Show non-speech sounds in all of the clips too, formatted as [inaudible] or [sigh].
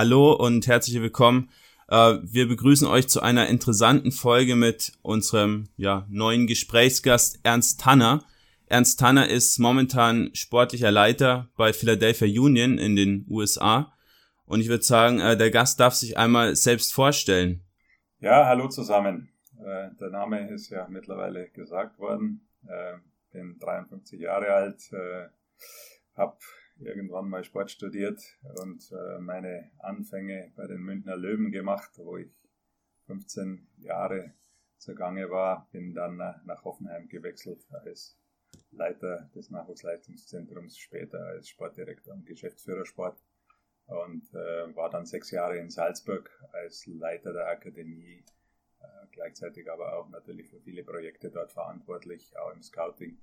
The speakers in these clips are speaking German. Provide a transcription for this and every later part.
Hallo und herzlich willkommen. Äh, wir begrüßen euch zu einer interessanten Folge mit unserem ja, neuen Gesprächsgast Ernst Tanner. Ernst Tanner ist momentan sportlicher Leiter bei Philadelphia Union in den USA. Und ich würde sagen, äh, der Gast darf sich einmal selbst vorstellen. Ja, hallo zusammen. Äh, der Name ist ja mittlerweile gesagt worden. bin 53 Jahre alt, habe irgendwann mal Sport studiert und äh, meine Anfänge bei den Münchner Löwen gemacht, wo ich 15 Jahre zugange war, bin dann nach Hoffenheim gewechselt als Leiter des Nachwuchsleistungszentrums, später als Sportdirektor und Geschäftsführer Sport und äh, war dann sechs Jahre in Salzburg als Leiter der Akademie, äh, gleichzeitig aber auch natürlich für viele Projekte dort verantwortlich, auch im Scouting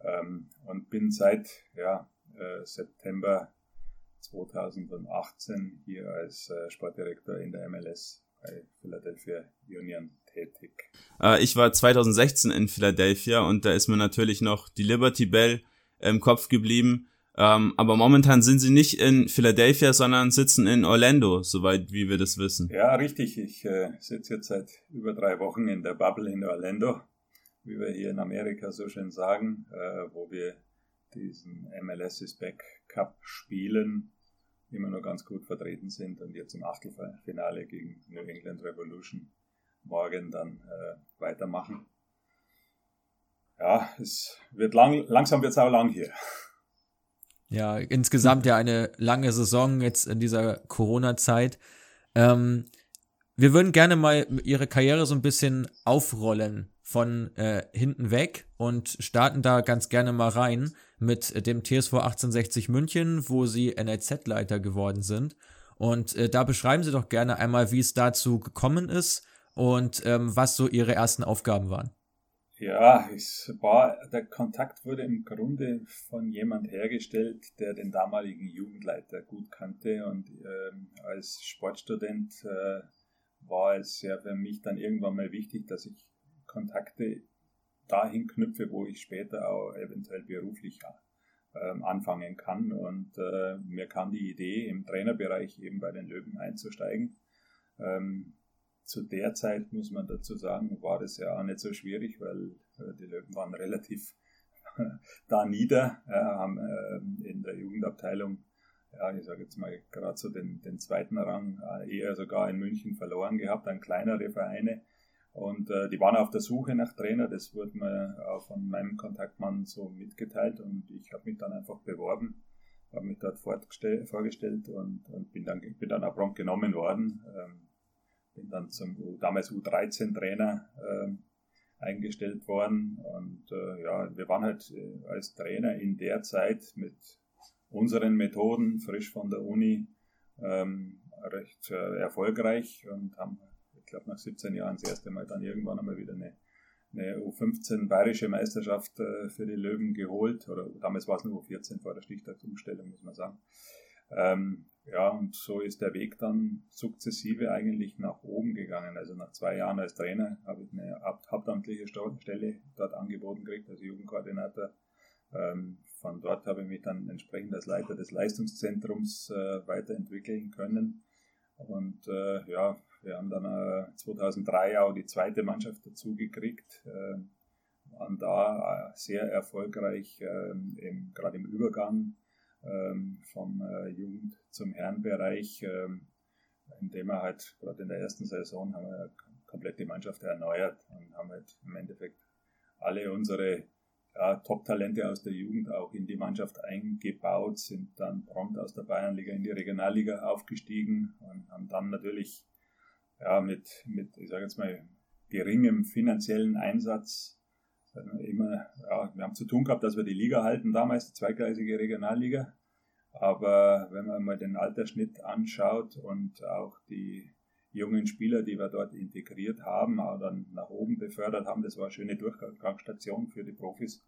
ähm, und bin seit ja, äh, September 2018 hier als äh, Sportdirektor in der MLS bei Philadelphia Union tätig. Äh, ich war 2016 in Philadelphia und da ist mir natürlich noch die Liberty Bell im Kopf geblieben. Ähm, aber momentan sind sie nicht in Philadelphia, sondern sitzen in Orlando, soweit wie wir das wissen. Ja, richtig. Ich äh, sitze jetzt seit über drei Wochen in der Bubble in Orlando, wie wir hier in Amerika so schön sagen, äh, wo wir diesen MLS is Back Cup spielen, immer noch ganz gut vertreten sind und jetzt im Achtelfinale gegen New England Revolution morgen dann äh, weitermachen. Ja, es wird lang, langsam wird es auch lang hier. Ja, insgesamt ja eine lange Saison jetzt in dieser Corona-Zeit. Ähm, wir würden gerne mal Ihre Karriere so ein bisschen aufrollen von äh, hinten weg und starten da ganz gerne mal rein mit dem TSV 1860 München, wo Sie NLZ-Leiter geworden sind. Und äh, da beschreiben Sie doch gerne einmal, wie es dazu gekommen ist und ähm, was so Ihre ersten Aufgaben waren. Ja, es war, der Kontakt wurde im Grunde von jemand hergestellt, der den damaligen Jugendleiter gut kannte und ähm, als Sportstudent äh, war es ja für mich dann irgendwann mal wichtig, dass ich Kontakte dahin knüpfe, wo ich später auch eventuell beruflich ähm, anfangen kann. Und äh, mir kam die Idee, im Trainerbereich eben bei den Löwen einzusteigen. Ähm, zu der Zeit, muss man dazu sagen, war das ja auch nicht so schwierig, weil äh, die Löwen waren relativ [laughs] da nieder, ja, haben äh, in der Jugendabteilung, ja, ich sage jetzt mal gerade so den, den zweiten Rang, äh, eher sogar in München verloren gehabt, an kleinere Vereine. Und äh, die waren auf der Suche nach Trainer, das wurde mir auch von meinem Kontaktmann so mitgeteilt. Und ich habe mich dann einfach beworben, habe mich dort vorgestellt und, und bin, dann, bin dann auch prompt genommen worden. Ähm, bin dann zum damals U13-Trainer ähm, eingestellt worden. Und äh, ja, wir waren halt äh, als Trainer in der Zeit mit unseren Methoden, frisch von der Uni, ähm, recht äh, erfolgreich und haben glaube nach 17 Jahren das erste Mal dann irgendwann einmal wieder eine, eine U15 bayerische Meisterschaft äh, für die Löwen geholt. Oder damals war es nur U14 vor der Stichtagsumstellung, muss man sagen. Ähm, ja, und so ist der Weg dann sukzessive eigentlich nach oben gegangen. Also nach zwei Jahren als Trainer habe ich eine hauptamtliche Stelle dort angeboten gekriegt, als Jugendkoordinator. Ähm, von dort habe ich mich dann entsprechend als Leiter des Leistungszentrums äh, weiterentwickeln können. Und äh, ja, wir haben dann äh, 2003 auch die zweite Mannschaft dazu gekriegt, äh, waren da äh, sehr erfolgreich, äh, gerade im Übergang äh, vom äh, Jugend- zum Herrenbereich, äh, indem wir halt gerade in der ersten Saison haben wir komplett die Mannschaft erneuert und haben halt im Endeffekt alle unsere ja, Top-Talente aus der Jugend auch in die Mannschaft eingebaut, sind dann prompt aus der Bayernliga in die Regionalliga aufgestiegen und haben dann natürlich ja, mit, mit, ich sage jetzt mal, geringem finanziellen Einsatz immer, ja, wir haben zu tun gehabt, dass wir die Liga halten, damals die zweigleisige Regionalliga. Aber wenn man mal den Altersschnitt anschaut und auch die jungen Spieler, die wir dort integriert haben, auch dann nach oben befördert haben, das war eine schöne Durchgangsstation für die Profis.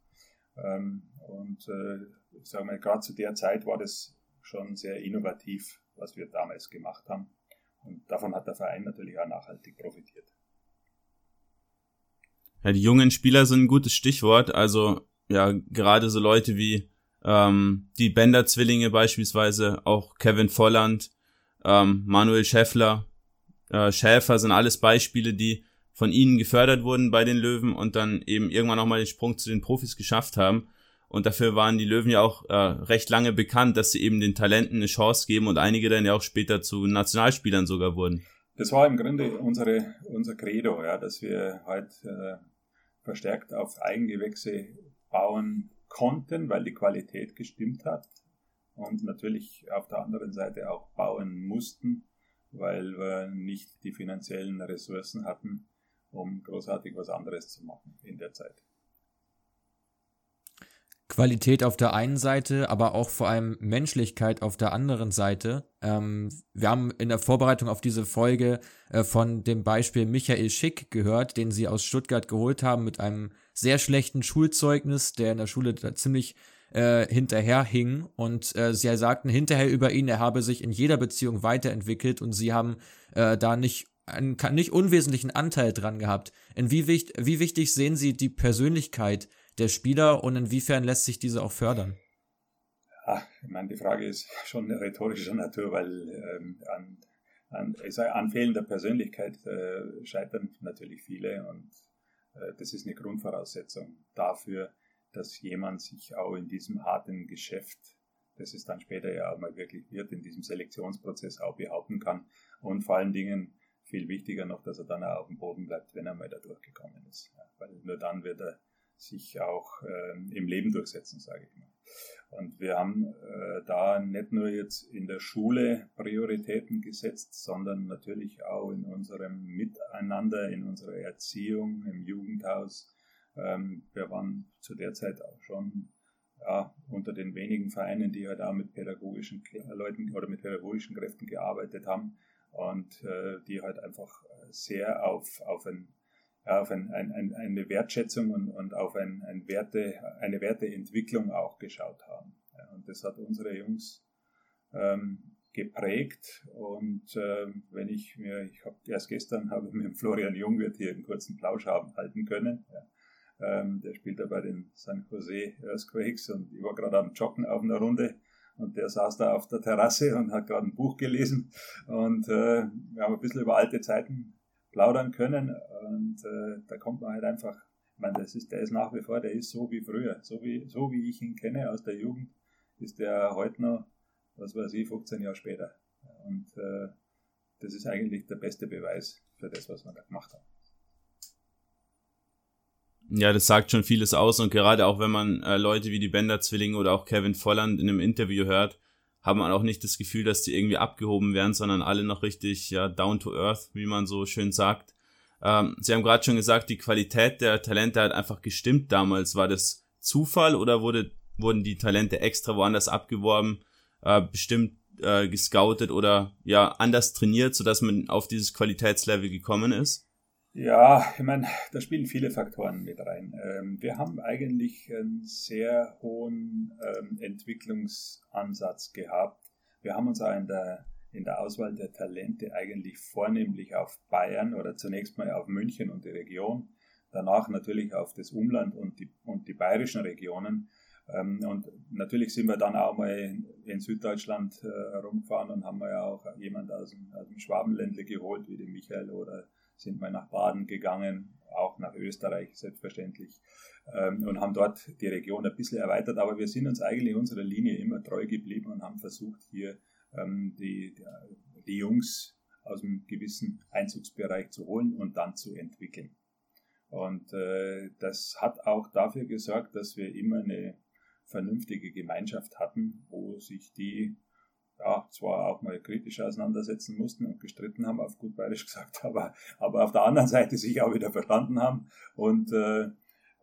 Ähm, und äh, ich sage mal, gerade zu der Zeit war das schon sehr innovativ, was wir damals gemacht haben. Und davon hat der Verein natürlich auch nachhaltig profitiert. Ja, die jungen Spieler sind ein gutes Stichwort. Also ja, gerade so Leute wie ähm, die Bender-Zwillinge beispielsweise, auch Kevin Volland, ähm, Manuel Schäffler, äh, Schäfer sind alles Beispiele, die von ihnen gefördert wurden bei den Löwen und dann eben irgendwann auch mal den Sprung zu den Profis geschafft haben. Und dafür waren die Löwen ja auch äh, recht lange bekannt, dass sie eben den Talenten eine Chance geben und einige dann ja auch später zu Nationalspielern sogar wurden. Das war im Grunde unsere, unser Credo, ja, dass wir halt äh, verstärkt auf Eigengewächse bauen konnten, weil die Qualität gestimmt hat. Und natürlich auf der anderen Seite auch bauen mussten, weil wir nicht die finanziellen Ressourcen hatten, um großartig was anderes zu machen in der Zeit. Qualität auf der einen Seite, aber auch vor allem Menschlichkeit auf der anderen Seite. Ähm, wir haben in der Vorbereitung auf diese Folge äh, von dem Beispiel Michael Schick gehört, den sie aus Stuttgart geholt haben mit einem sehr schlechten Schulzeugnis, der in der Schule da ziemlich äh, hinterherhing und äh, sie sagten hinterher über ihn, er habe sich in jeder Beziehung weiterentwickelt und sie haben äh, da nicht einen nicht unwesentlichen Anteil dran gehabt. In wie, wichtig, wie wichtig sehen Sie die Persönlichkeit der Spieler und inwiefern lässt sich diese auch fördern? Ja, ich meine, die Frage ist [laughs] schon rhetorischer Natur, weil ähm, an, an, ich sage, an fehlender Persönlichkeit äh, scheitern natürlich viele und äh, das ist eine Grundvoraussetzung dafür, dass jemand sich auch in diesem harten Geschäft, das es dann später ja auch mal wirklich wird, in diesem Selektionsprozess auch behaupten kann und vor allen Dingen viel wichtiger noch, dass er dann auch auf dem Boden bleibt, wenn er mal da durchgekommen ist. Ja, weil nur dann wird er sich auch äh, im Leben durchsetzen, sage ich mal. Und wir haben äh, da nicht nur jetzt in der Schule Prioritäten gesetzt, sondern natürlich auch in unserem Miteinander, in unserer Erziehung, im Jugendhaus. Ähm, wir waren zu der Zeit auch schon ja, unter den wenigen Vereinen, die halt auch mit pädagogischen Leuten oder mit pädagogischen Kräften gearbeitet haben und äh, die halt einfach sehr auf, auf ein auf ein, ein, eine Wertschätzung und, und auf ein, ein Werte, eine Werteentwicklung auch geschaut haben. Ja, und das hat unsere Jungs ähm, geprägt. Und äh, wenn ich mir, ich habe erst gestern [laughs] habe mit Florian Jungwirth hier einen kurzen Plausch haben, halten können. Ja. Ähm, der spielt ja bei den San Jose Earthquakes und ich war gerade am Joggen auf einer Runde und der saß da auf der Terrasse und hat gerade ein Buch gelesen und äh, wir haben ein bisschen über alte Zeiten plaudern können. Und äh, da kommt man halt einfach, ich meine, das ist, der ist nach wie vor, der ist so wie früher, so wie, so wie ich ihn kenne aus der Jugend, ist der heute noch, was weiß ich, 15 Jahre später. Und äh, das ist eigentlich der beste Beweis für das, was wir da gemacht haben. Ja, das sagt schon vieles aus und gerade auch wenn man äh, Leute wie die Bender-Zwillinge oder auch Kevin Volland in einem Interview hört, hat man auch nicht das Gefühl, dass die irgendwie abgehoben werden, sondern alle noch richtig ja, down to earth, wie man so schön sagt. Ähm, Sie haben gerade schon gesagt, die Qualität der Talente hat einfach gestimmt damals. War das Zufall oder wurde, wurden die Talente extra woanders abgeworben, äh, bestimmt äh, gescoutet oder ja anders trainiert, sodass man auf dieses Qualitätslevel gekommen ist? Ja, ich meine, da spielen viele Faktoren mit rein. Ähm, wir haben eigentlich einen sehr hohen ähm, Entwicklungsansatz gehabt. Wir haben uns auch in der, in der Auswahl der Talente eigentlich vornehmlich auf Bayern oder zunächst mal auf München und die Region, danach natürlich auf das Umland und die, und die bayerischen Regionen. Ähm, und natürlich sind wir dann auch mal in Süddeutschland äh, rumgefahren und haben wir ja auch jemand aus dem, aus dem Schwabenländle geholt, wie den Michael oder sind wir nach Baden gegangen, auch nach Österreich selbstverständlich ähm, und haben dort die Region ein bisschen erweitert, aber wir sind uns eigentlich unserer Linie immer treu geblieben und haben versucht, hier ähm, die, die Jungs aus einem gewissen Einzugsbereich zu holen und dann zu entwickeln. Und äh, das hat auch dafür gesorgt, dass wir immer eine vernünftige Gemeinschaft hatten, wo sich die ja, zwar auch mal kritisch auseinandersetzen mussten und gestritten haben, auf gut bayerisch gesagt, [laughs] aber, aber auf der anderen Seite sich auch wieder verstanden haben und äh,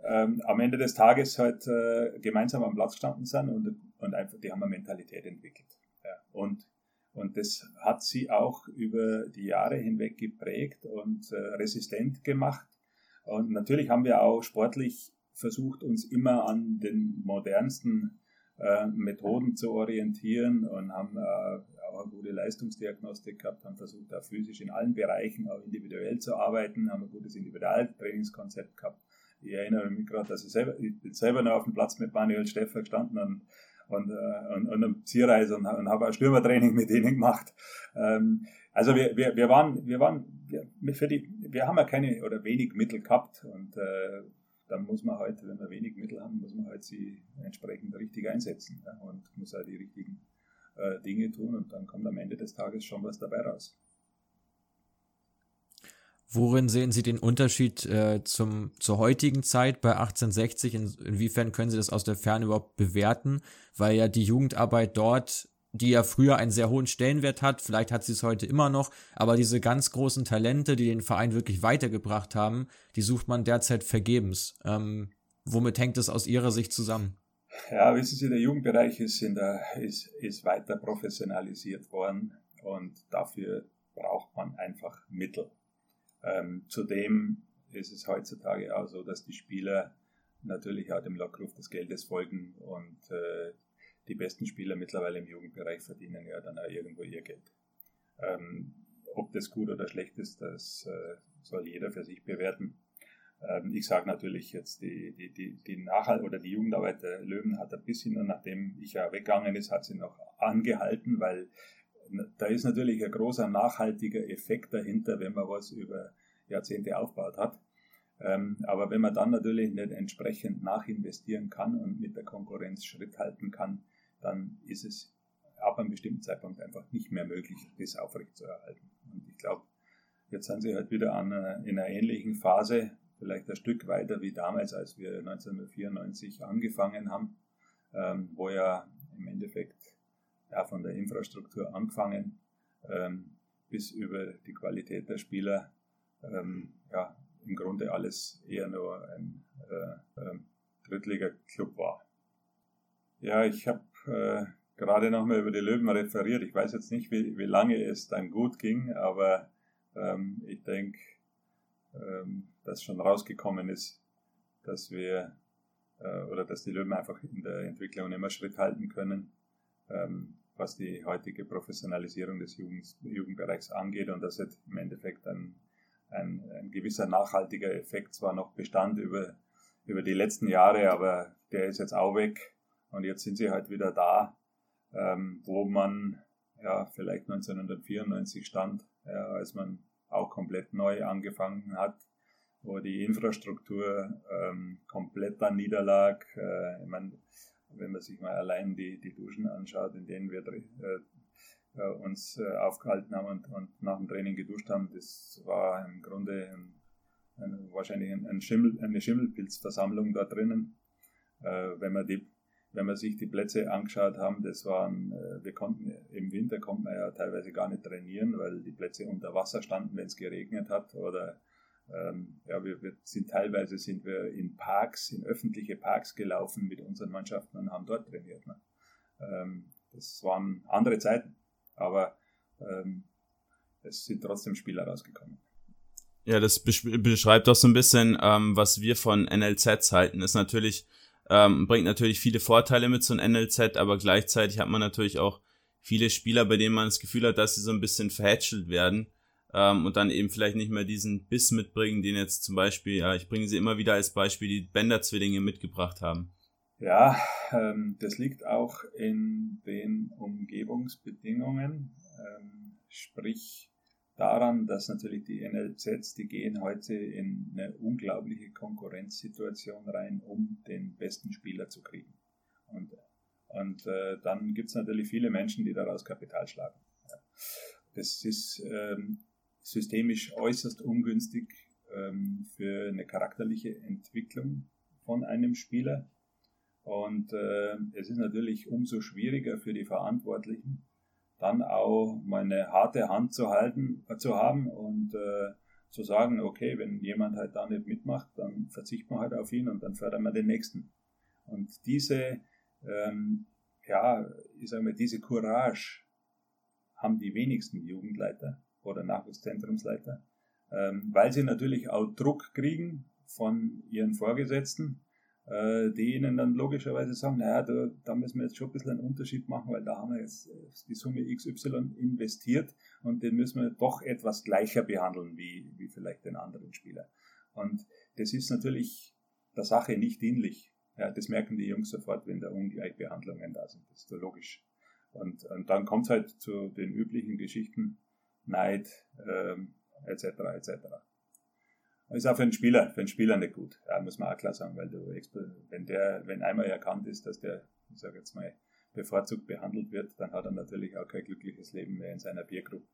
ähm, am Ende des Tages halt äh, gemeinsam am Platz gestanden sind und, und einfach, die haben eine Mentalität entwickelt. Ja, und, und das hat sie auch über die Jahre hinweg geprägt und äh, resistent gemacht. Und natürlich haben wir auch sportlich versucht, uns immer an den modernsten äh, Methoden zu orientieren und haben äh, auch eine gute Leistungsdiagnostik gehabt, haben versucht, auch physisch in allen Bereichen auch individuell zu arbeiten, haben ein gutes Individualtrainingskonzept gehabt. Ich erinnere mich gerade, dass ich selber, ich bin selber noch auf dem Platz mit Manuel Steffer gestanden und, und, äh, und, und eine Zierreise und, und habe ein Stürmertraining mit denen gemacht. Ähm, also wir, wir, wir waren, wir waren, wir, für die, wir haben ja keine oder wenig Mittel gehabt und äh, dann muss man halt, wenn wir wenig Mittel haben, muss man halt sie entsprechend richtig einsetzen ja, und muss halt die richtigen äh, Dinge tun und dann kommt am Ende des Tages schon was dabei raus. Worin sehen Sie den Unterschied äh, zum, zur heutigen Zeit bei 1860? In, inwiefern können Sie das aus der Ferne überhaupt bewerten? Weil ja die Jugendarbeit dort, die ja früher einen sehr hohen Stellenwert hat, vielleicht hat sie es heute immer noch, aber diese ganz großen Talente, die den Verein wirklich weitergebracht haben, die sucht man derzeit vergebens. Ähm, womit hängt es aus Ihrer Sicht zusammen? Ja, wissen Sie, der Jugendbereich ist, in der, ist, ist weiter professionalisiert worden und dafür braucht man einfach Mittel. Ähm, zudem ist es heutzutage auch so, dass die Spieler natürlich auch dem Lockruf des Geldes folgen und äh, die besten Spieler mittlerweile im Jugendbereich verdienen ja dann auch irgendwo ihr Geld. Ähm, ob das gut oder schlecht ist, das äh, soll jeder für sich bewerten. Ähm, ich sage natürlich jetzt, die, die, die, die Nachhalt oder die Jugendarbeit der Löwen hat ein bisschen, nachdem ich ja weggegangen ist, hat sie noch angehalten, weil da ist natürlich ein großer nachhaltiger Effekt dahinter, wenn man was über Jahrzehnte aufgebaut hat. Ähm, aber wenn man dann natürlich nicht entsprechend nachinvestieren kann und mit der Konkurrenz Schritt halten kann, dann ist es ab einem bestimmten Zeitpunkt einfach nicht mehr möglich, das aufrechtzuerhalten. Und ich glaube, jetzt sind sie halt wieder an, in einer ähnlichen Phase, vielleicht ein Stück weiter wie damals, als wir 1994 angefangen haben, ähm, wo ja im Endeffekt ja, von der Infrastruktur angefangen ähm, bis über die Qualität der Spieler ähm, ja, im Grunde alles eher nur ein äh, äh, Drittliga-Club war. Ja, ich habe äh, gerade nochmal über die Löwen referiert. Ich weiß jetzt nicht, wie, wie lange es dann gut ging, aber ähm, ich denke, ähm, dass schon rausgekommen ist, dass wir äh, oder dass die Löwen einfach in der Entwicklung immer Schritt halten können, ähm, was die heutige Professionalisierung des Jugend, Jugendbereichs angeht und dass jetzt im Endeffekt ein, ein, ein gewisser nachhaltiger Effekt zwar noch bestand über, über die letzten Jahre, aber der ist jetzt auch weg und jetzt sind sie halt wieder da, ähm, wo man ja vielleicht 1994 stand, ja, als man auch komplett neu angefangen hat, wo die Infrastruktur ähm, komplett an niederlag. Äh, ich meine, wenn man sich mal allein die, die Duschen anschaut, in denen wir äh, äh, uns äh, aufgehalten haben und, und, nach dem Training geduscht haben, das war im Grunde ein, ein, wahrscheinlich ein, Schimmel, eine Schimmelpilzversammlung da drinnen. Äh, wenn man die wenn man sich die Plätze angeschaut haben, das waren, äh, wir konnten im Winter konnte man ja teilweise gar nicht trainieren, weil die Plätze unter Wasser standen, wenn es geregnet hat. Oder ähm, ja, wir, wir, sind teilweise sind wir in Parks, in öffentliche Parks gelaufen mit unseren Mannschaften und haben dort trainiert. Ne? Ähm, das waren andere Zeiten, aber ähm, es sind trotzdem Spieler rausgekommen. Ja, das beschreibt doch so ein bisschen, ähm, was wir von NLZs halten. Ist natürlich ähm, bringt natürlich viele Vorteile mit so einem NLZ, aber gleichzeitig hat man natürlich auch viele Spieler, bei denen man das Gefühl hat, dass sie so ein bisschen verhätschelt werden ähm, und dann eben vielleicht nicht mehr diesen Biss mitbringen, den jetzt zum Beispiel, ja, ich bringe sie immer wieder als Beispiel, die Bender-Zwillinge mitgebracht haben. Ja, ähm, das liegt auch in den Umgebungsbedingungen, ähm, sprich daran, dass natürlich die NLZs, die gehen heute in eine unglaubliche Konkurrenzsituation rein, um den besten Spieler zu kriegen. Und, und äh, dann gibt es natürlich viele Menschen, die daraus Kapital schlagen. Ja. Das ist ähm, systemisch äußerst ungünstig ähm, für eine charakterliche Entwicklung von einem Spieler. Und äh, es ist natürlich umso schwieriger für die Verantwortlichen, dann auch mal eine harte Hand zu halten, äh, zu haben und äh, zu sagen, okay, wenn jemand halt da nicht mitmacht, dann verzichten wir halt auf ihn und dann fördern wir den nächsten. Und diese, ähm, ja, ich sage mal, diese Courage haben die wenigsten Jugendleiter oder Nachwuchszentrumsleiter, ähm, weil sie natürlich auch Druck kriegen von ihren Vorgesetzten, äh, die ihnen dann logischerweise sagen, naja, da, da müssen wir jetzt schon ein bisschen einen Unterschied machen, weil da haben wir jetzt äh, die Summe XY investiert und den müssen wir doch etwas gleicher behandeln wie, wie vielleicht den anderen Spieler. Und das ist natürlich der Sache nicht dienlich. Ja, das merken die Jungs sofort, wenn da Ungleichbehandlungen da sind. Das ist so logisch. Und, und dann kommt es halt zu den üblichen Geschichten, Neid, ähm, etc. etc. Ist auch für einen Spieler, für einen Spieler nicht gut, ja, muss man auch klar sagen, weil du, wenn der, wenn einmal erkannt ist, dass der, ich sage jetzt mal, bevorzugt behandelt wird, dann hat er natürlich auch kein glückliches Leben mehr in seiner Biergruppe.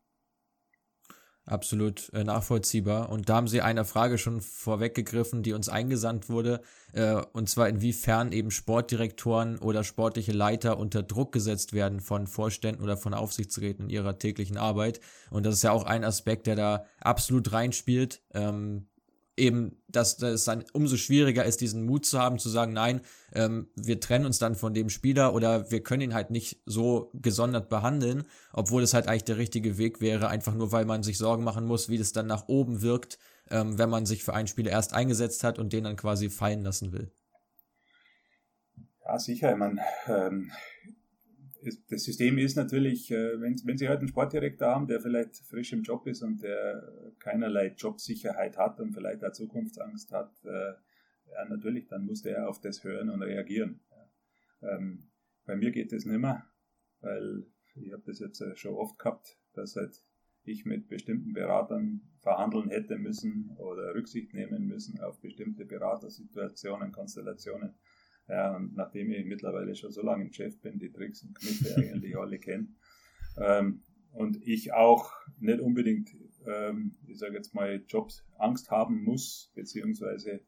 Absolut äh, nachvollziehbar. Und da haben Sie eine Frage schon vorweggegriffen, die uns eingesandt wurde, äh, und zwar inwiefern eben Sportdirektoren oder sportliche Leiter unter Druck gesetzt werden von Vorständen oder von Aufsichtsräten in ihrer täglichen Arbeit. Und das ist ja auch ein Aspekt, der da absolut reinspielt. Ähm, eben, dass es dann umso schwieriger ist, diesen Mut zu haben, zu sagen, nein, ähm, wir trennen uns dann von dem Spieler oder wir können ihn halt nicht so gesondert behandeln, obwohl es halt eigentlich der richtige Weg wäre, einfach nur weil man sich Sorgen machen muss, wie das dann nach oben wirkt, ähm, wenn man sich für einen Spieler erst eingesetzt hat und den dann quasi fallen lassen will. Ja, sicher. Ich meine, ähm, das System ist natürlich, äh, wenn, wenn Sie heute einen Sportdirektor haben, der vielleicht frisch im Job ist und der keinerlei Jobsicherheit hat und vielleicht auch Zukunftsangst hat, äh, ja, natürlich, dann muss der auf das hören und reagieren. Ähm, bei mir geht das nicht mehr, weil ich habe das jetzt schon oft gehabt, dass halt ich mit bestimmten Beratern verhandeln hätte müssen oder Rücksicht nehmen müssen auf bestimmte Beratersituationen, Konstellationen ja, und nachdem ich mittlerweile schon so lange im Geschäft bin, die Tricks und Kniffe eigentlich [laughs] alle kenne, ähm, und ich auch nicht unbedingt, ähm, ich sage jetzt mal, Jobs Angst haben muss, beziehungsweise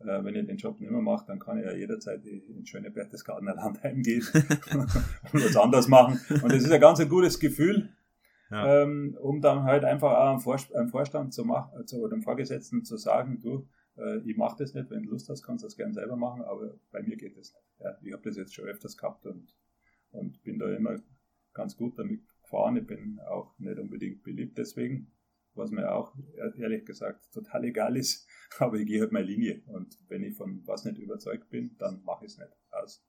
äh, wenn ich den Job nicht mehr mache, dann kann ich ja jederzeit in schöne Berchtesgadener Landheim [laughs] gehen [laughs] und was anderes machen. Und das ist ein ganz ein gutes Gefühl, ja. ähm, um dann halt einfach auch einem, Vorstand zu machen, zu, oder dem Vorgesetzten zu sagen, du, äh, ich mache das nicht, wenn du Lust hast, kannst du das gerne selber machen, aber bei mir geht das nicht. Ja, ich habe das jetzt schon öfters gehabt und, und bin da immer ganz gut damit gefahren. Ich bin auch nicht unbedingt beliebt deswegen, was mir auch ehrlich gesagt total egal ist, [laughs] aber ich gehe halt meine Linie und wenn ich von was nicht überzeugt bin, dann mache ich es nicht aus.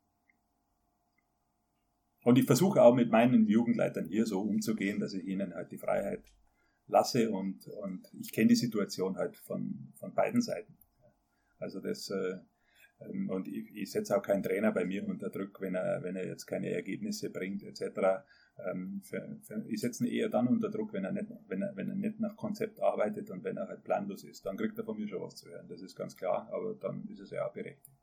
Und ich versuche auch mit meinen Jugendleitern hier so umzugehen, dass ich ihnen halt die Freiheit lasse und, und ich kenne die Situation halt von, von beiden Seiten. Also das, äh, ähm, und ich, ich setze auch keinen Trainer bei mir unter Druck, wenn er, wenn er jetzt keine Ergebnisse bringt, etc. Ähm, für, für, ich setze ihn eher dann unter Druck, wenn er, nicht, wenn, er, wenn er nicht nach Konzept arbeitet und wenn er halt planlos ist. Dann kriegt er von mir schon was zu hören, das ist ganz klar, aber dann ist es ja auch berechtigt.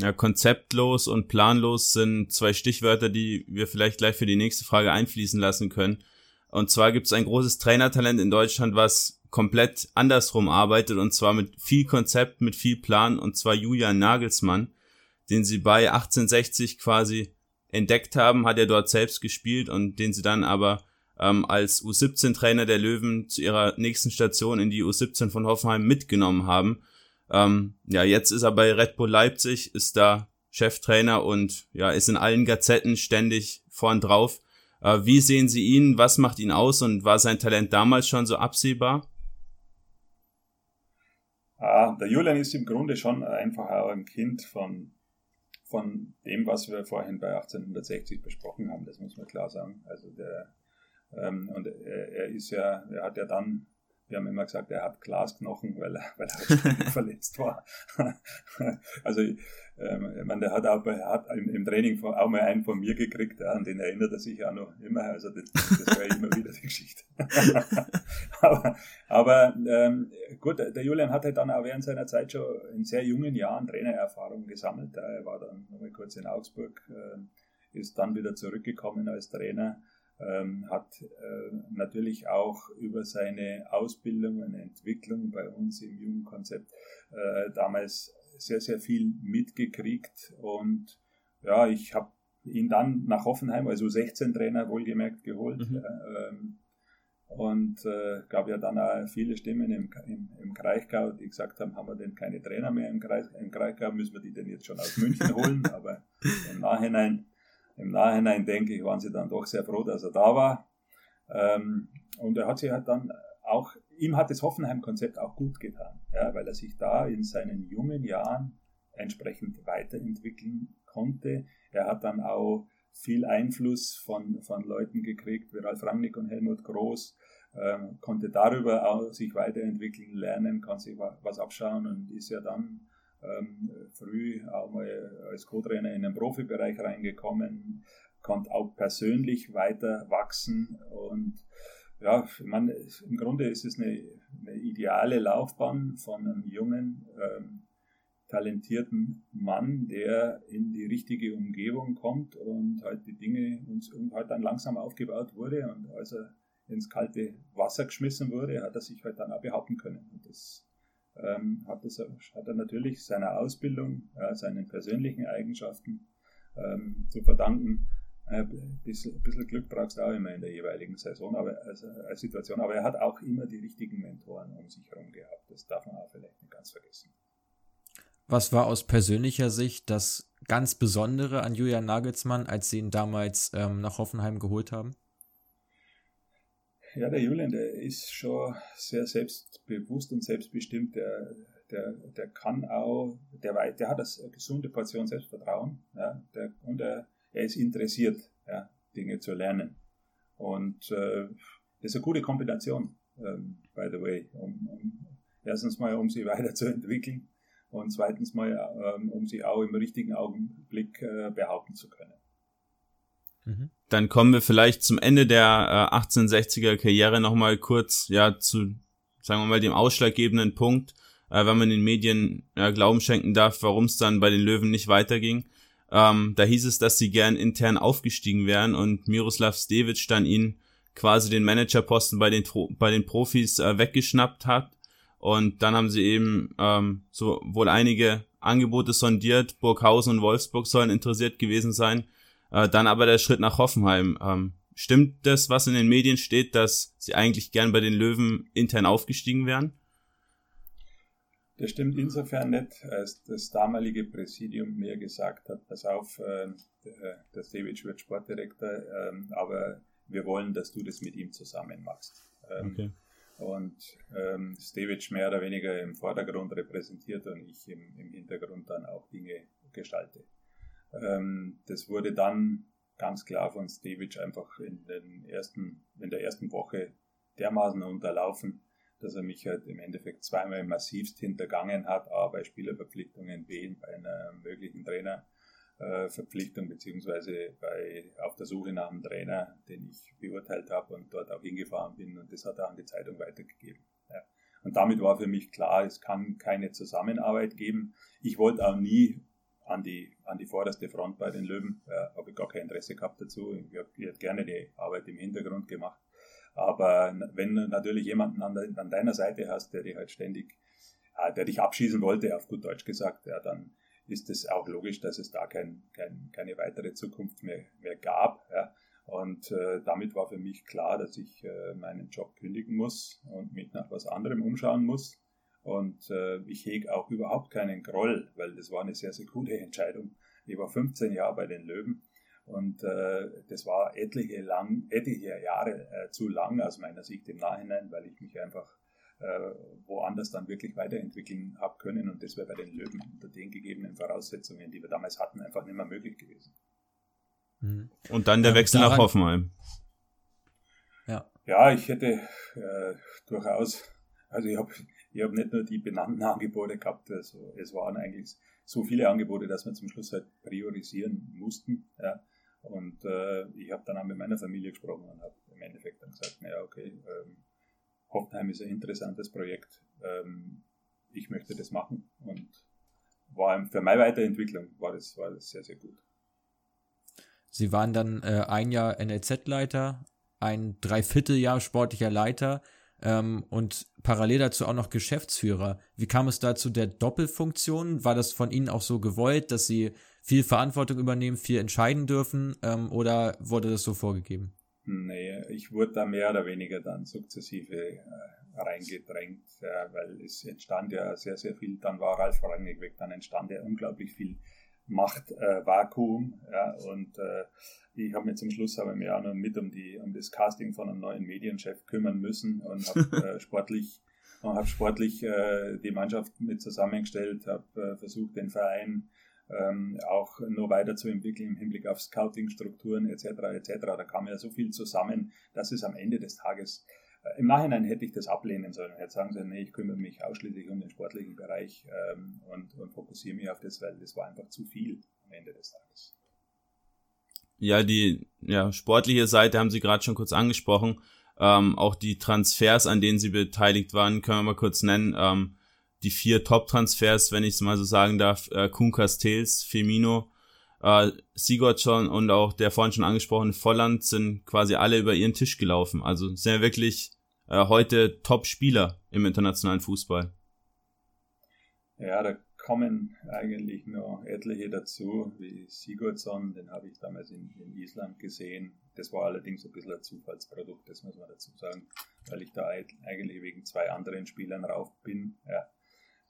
Ja, konzeptlos und planlos sind zwei Stichwörter, die wir vielleicht gleich für die nächste Frage einfließen lassen können. Und zwar gibt es ein großes Trainertalent in Deutschland, was komplett andersrum arbeitet und zwar mit viel Konzept, mit viel Plan und zwar Julian Nagelsmann, den sie bei 1860 quasi entdeckt haben, hat er dort selbst gespielt und den sie dann aber ähm, als U17-Trainer der Löwen zu ihrer nächsten Station in die U17 von Hoffenheim mitgenommen haben. Ähm, ja, jetzt ist er bei Red Bull Leipzig, ist da Cheftrainer und ja, ist in allen Gazetten ständig vorn drauf. Äh, wie sehen Sie ihn? Was macht ihn aus? Und war sein Talent damals schon so absehbar? Ah, der Julian ist im Grunde schon einfach ein Kind von, von dem, was wir vorhin bei 1860 besprochen haben. Das muss man klar sagen. Also der, ähm, und er, er ist ja, er hat ja dann wir haben immer gesagt, er hat Glasknochen, weil er, weil er [laughs] [laughs] verletzt war. [laughs] also, ähm, ich meine, der hat auch bei, hat im, im, Training auch mal einen von mir gekriegt, ja, an den erinnert er sich auch noch immer. Also, das, das war immer wieder die Geschichte. aber aber ähm, gut, der Julian hatte dann auch während seiner Zeit schon in sehr jungen Jahren Trainererfahrung gesammelt. Er war dann nochmal kurz in Augsburg, äh, ist dann wieder zurückgekommen als Trainer ähm, hat äh, natürlich auch über seine Ausbildung und Entwicklung bei uns im Jugendkonzept äh, damals sehr, sehr viel mitgekriegt und ja, ich habe ihn dann nach Hoffenheim, also 16 Trainer wohlgemerkt, geholt. Mhm. Ähm, und äh, gab ja dann auch viele Stimmen im, im, im Kraichgau, die gesagt haben, haben wir denn keine Trainer mehr im, Kreis, im Kraichgau, müssen wir die denn jetzt schon aus München holen? [laughs] Aber im Nachhinein im Nachhinein denke ich, waren sie dann doch sehr froh, dass er da war. Ähm, und er hat sich halt dann auch, ihm hat das Hoffenheim-Konzept auch gut getan, ja, weil er sich da in seinen jungen Jahren entsprechend weiterentwickeln konnte. Er hat dann auch viel Einfluss von, von Leuten gekriegt, wie Ralf Rangnick und Helmut Groß, ähm, konnte darüber auch sich weiterentwickeln, lernen, kann sich was abschauen und ist ja dann ähm, früh auch mal als Co-Trainer in den Profibereich reingekommen, konnte auch persönlich weiter wachsen und ja, man, im Grunde ist es eine, eine ideale Laufbahn von einem jungen, ähm, talentierten Mann, der in die richtige Umgebung kommt und halt die Dinge uns und halt dann langsam aufgebaut wurde und als er ins kalte Wasser geschmissen wurde, hat er sich halt dann auch behaupten können. Und das ähm, hat, das, hat er natürlich seiner Ausbildung, ja, seinen persönlichen Eigenschaften ähm, zu verdanken. Ein äh, bisschen, bisschen, Glück brauchst du auch immer in der jeweiligen Saison, aber also, äh, Situation. Aber er hat auch immer die richtigen Mentoren um sich herum gehabt. Das darf man auch vielleicht nicht ganz vergessen. Was war aus persönlicher Sicht das ganz Besondere an Julian Nagelsmann, als sie ihn damals ähm, nach Hoffenheim geholt haben? Ja, der Julian, der ist schon sehr selbstbewusst und selbstbestimmt. Der, der, der kann auch, der, der hat eine gesunde Portion Selbstvertrauen ja, der, und er, er ist interessiert, ja, Dinge zu lernen. Und äh, das ist eine gute Kombination, ähm, by the way, um, um, erstens mal, um sie [laughs] weiterzuentwickeln und zweitens mal, ähm, um sie auch im richtigen Augenblick äh, behaupten zu können. Mhm. Dann kommen wir vielleicht zum Ende der äh, 1860er Karriere nochmal kurz ja zu, sagen wir mal, dem ausschlaggebenden Punkt, äh, wenn man den Medien ja, Glauben schenken darf, warum es dann bei den Löwen nicht weiterging. Ähm, da hieß es, dass sie gern intern aufgestiegen wären und Miroslav Stevic dann ihnen quasi den Managerposten bei den, bei den Profis äh, weggeschnappt hat. Und dann haben sie eben ähm, so wohl einige Angebote sondiert. Burghausen und Wolfsburg sollen interessiert gewesen sein. Äh, dann aber der Schritt nach Hoffenheim. Ähm, stimmt das, was in den Medien steht, dass sie eigentlich gern bei den Löwen intern aufgestiegen wären? Das stimmt insofern nicht, als das damalige Präsidium mir gesagt hat, pass auf, äh, der Stevic wird Sportdirektor, äh, aber wir wollen, dass du das mit ihm zusammen machst. Ähm, okay. Und ähm, Stevic mehr oder weniger im Vordergrund repräsentiert und ich im, im Hintergrund dann auch Dinge gestalte. Ähm, das wurde dann ganz klar von Stevic einfach in, den ersten, in der ersten Woche dermaßen unterlaufen, dass er mich halt im Endeffekt zweimal massivst hintergangen hat, A bei Spielerverpflichtungen, B bei einer möglichen Trainerverpflichtung, beziehungsweise bei, auf der Suche nach einem Trainer, den ich beurteilt habe und dort auch hingefahren bin und das hat er an die Zeitung weitergegeben. Ja. Und damit war für mich klar, es kann keine Zusammenarbeit geben. Ich wollte auch nie an die, an die vorderste Front bei den Löwen. Äh, habe ich gar kein Interesse gehabt dazu. Ich hätte gerne die Arbeit im Hintergrund gemacht. Aber wenn du natürlich jemanden an, an deiner Seite hast, der dich halt ständig, äh, der dich abschießen wollte, auf gut Deutsch gesagt, ja, dann ist es auch logisch, dass es da kein, kein, keine weitere Zukunft mehr, mehr gab. Ja. Und äh, damit war für mich klar, dass ich äh, meinen Job kündigen muss und mich nach was anderem umschauen muss. Und äh, ich hege auch überhaupt keinen Groll, weil das war eine sehr, sehr gute Entscheidung. Ich war 15 Jahre bei den Löwen und äh, das war etliche, lang, etliche Jahre äh, zu lang aus meiner Sicht im Nachhinein, weil ich mich einfach äh, woanders dann wirklich weiterentwickeln habe können und das wäre bei den Löwen unter den gegebenen Voraussetzungen, die wir damals hatten, einfach nicht mehr möglich gewesen. Mhm. Und dann der Wechsel nach Hoffenheim. Ja. Ja, ich hätte äh, durchaus, also ich habe ich habe nicht nur die benannten [laughs] Angebote gehabt, also es waren eigentlich so viele Angebote, dass wir zum Schluss halt priorisieren mussten. Ja. Und äh, ich habe dann auch mit meiner Familie gesprochen und habe im Endeffekt dann gesagt, naja, okay, ähm, Hoffenheim ist ein interessantes Projekt, ähm, ich möchte das machen und war für meine Weiterentwicklung war das, war das sehr, sehr gut. Sie waren dann äh, ein Jahr NLZ-Leiter, ein Dreivierteljahr sportlicher Leiter ähm, und parallel dazu auch noch Geschäftsführer. Wie kam es dazu der Doppelfunktion? War das von Ihnen auch so gewollt, dass Sie viel Verantwortung übernehmen, viel entscheiden dürfen ähm, oder wurde das so vorgegeben? Nee, ich wurde da mehr oder weniger dann sukzessive äh, reingedrängt, äh, weil es entstand ja sehr, sehr viel. Dann war Ralf Rangnick weg, dann entstand ja unglaublich viel Machtvakuum. Äh, ja, und äh, ich habe mir zum Schluss aber mir auch noch mit um die um das Casting von einem neuen Medienchef kümmern müssen und habe [laughs] äh, sportlich und habe sportlich äh, die Mannschaft mit zusammengestellt, habe äh, versucht den Verein ähm, auch noch weiterzuentwickeln im Hinblick auf Scouting-Strukturen etc. etc. Da kam ja so viel zusammen, dass es am Ende des Tages Im Nachhinein hätte ich das ablehnen sollen. Hätte sagen sollen, nee, ich kümmere mich ausschließlich um den sportlichen Bereich ähm, und, und fokussiere mich auf das, weil das war einfach zu viel am Ende des Tages. Ja, die ja, sportliche Seite haben Sie gerade schon kurz angesprochen. Ähm, auch die Transfers, an denen Sie beteiligt waren, können wir mal kurz nennen. Ähm, die vier Top-Transfers, wenn ich es mal so sagen darf, äh, Kuhn Castells, Femino, äh, Sigurdsson und auch der vorhin schon angesprochene Volland sind quasi alle über ihren Tisch gelaufen. Also sind ja wirklich äh, heute Top-Spieler im internationalen Fußball. Ja, da kommen eigentlich noch etliche dazu, wie Sigurdsson, den habe ich damals in, in, Island gesehen. Das war allerdings ein bisschen ein Zufallsprodukt, das muss man dazu sagen, weil ich da eigentlich wegen zwei anderen Spielern rauf bin. Ja.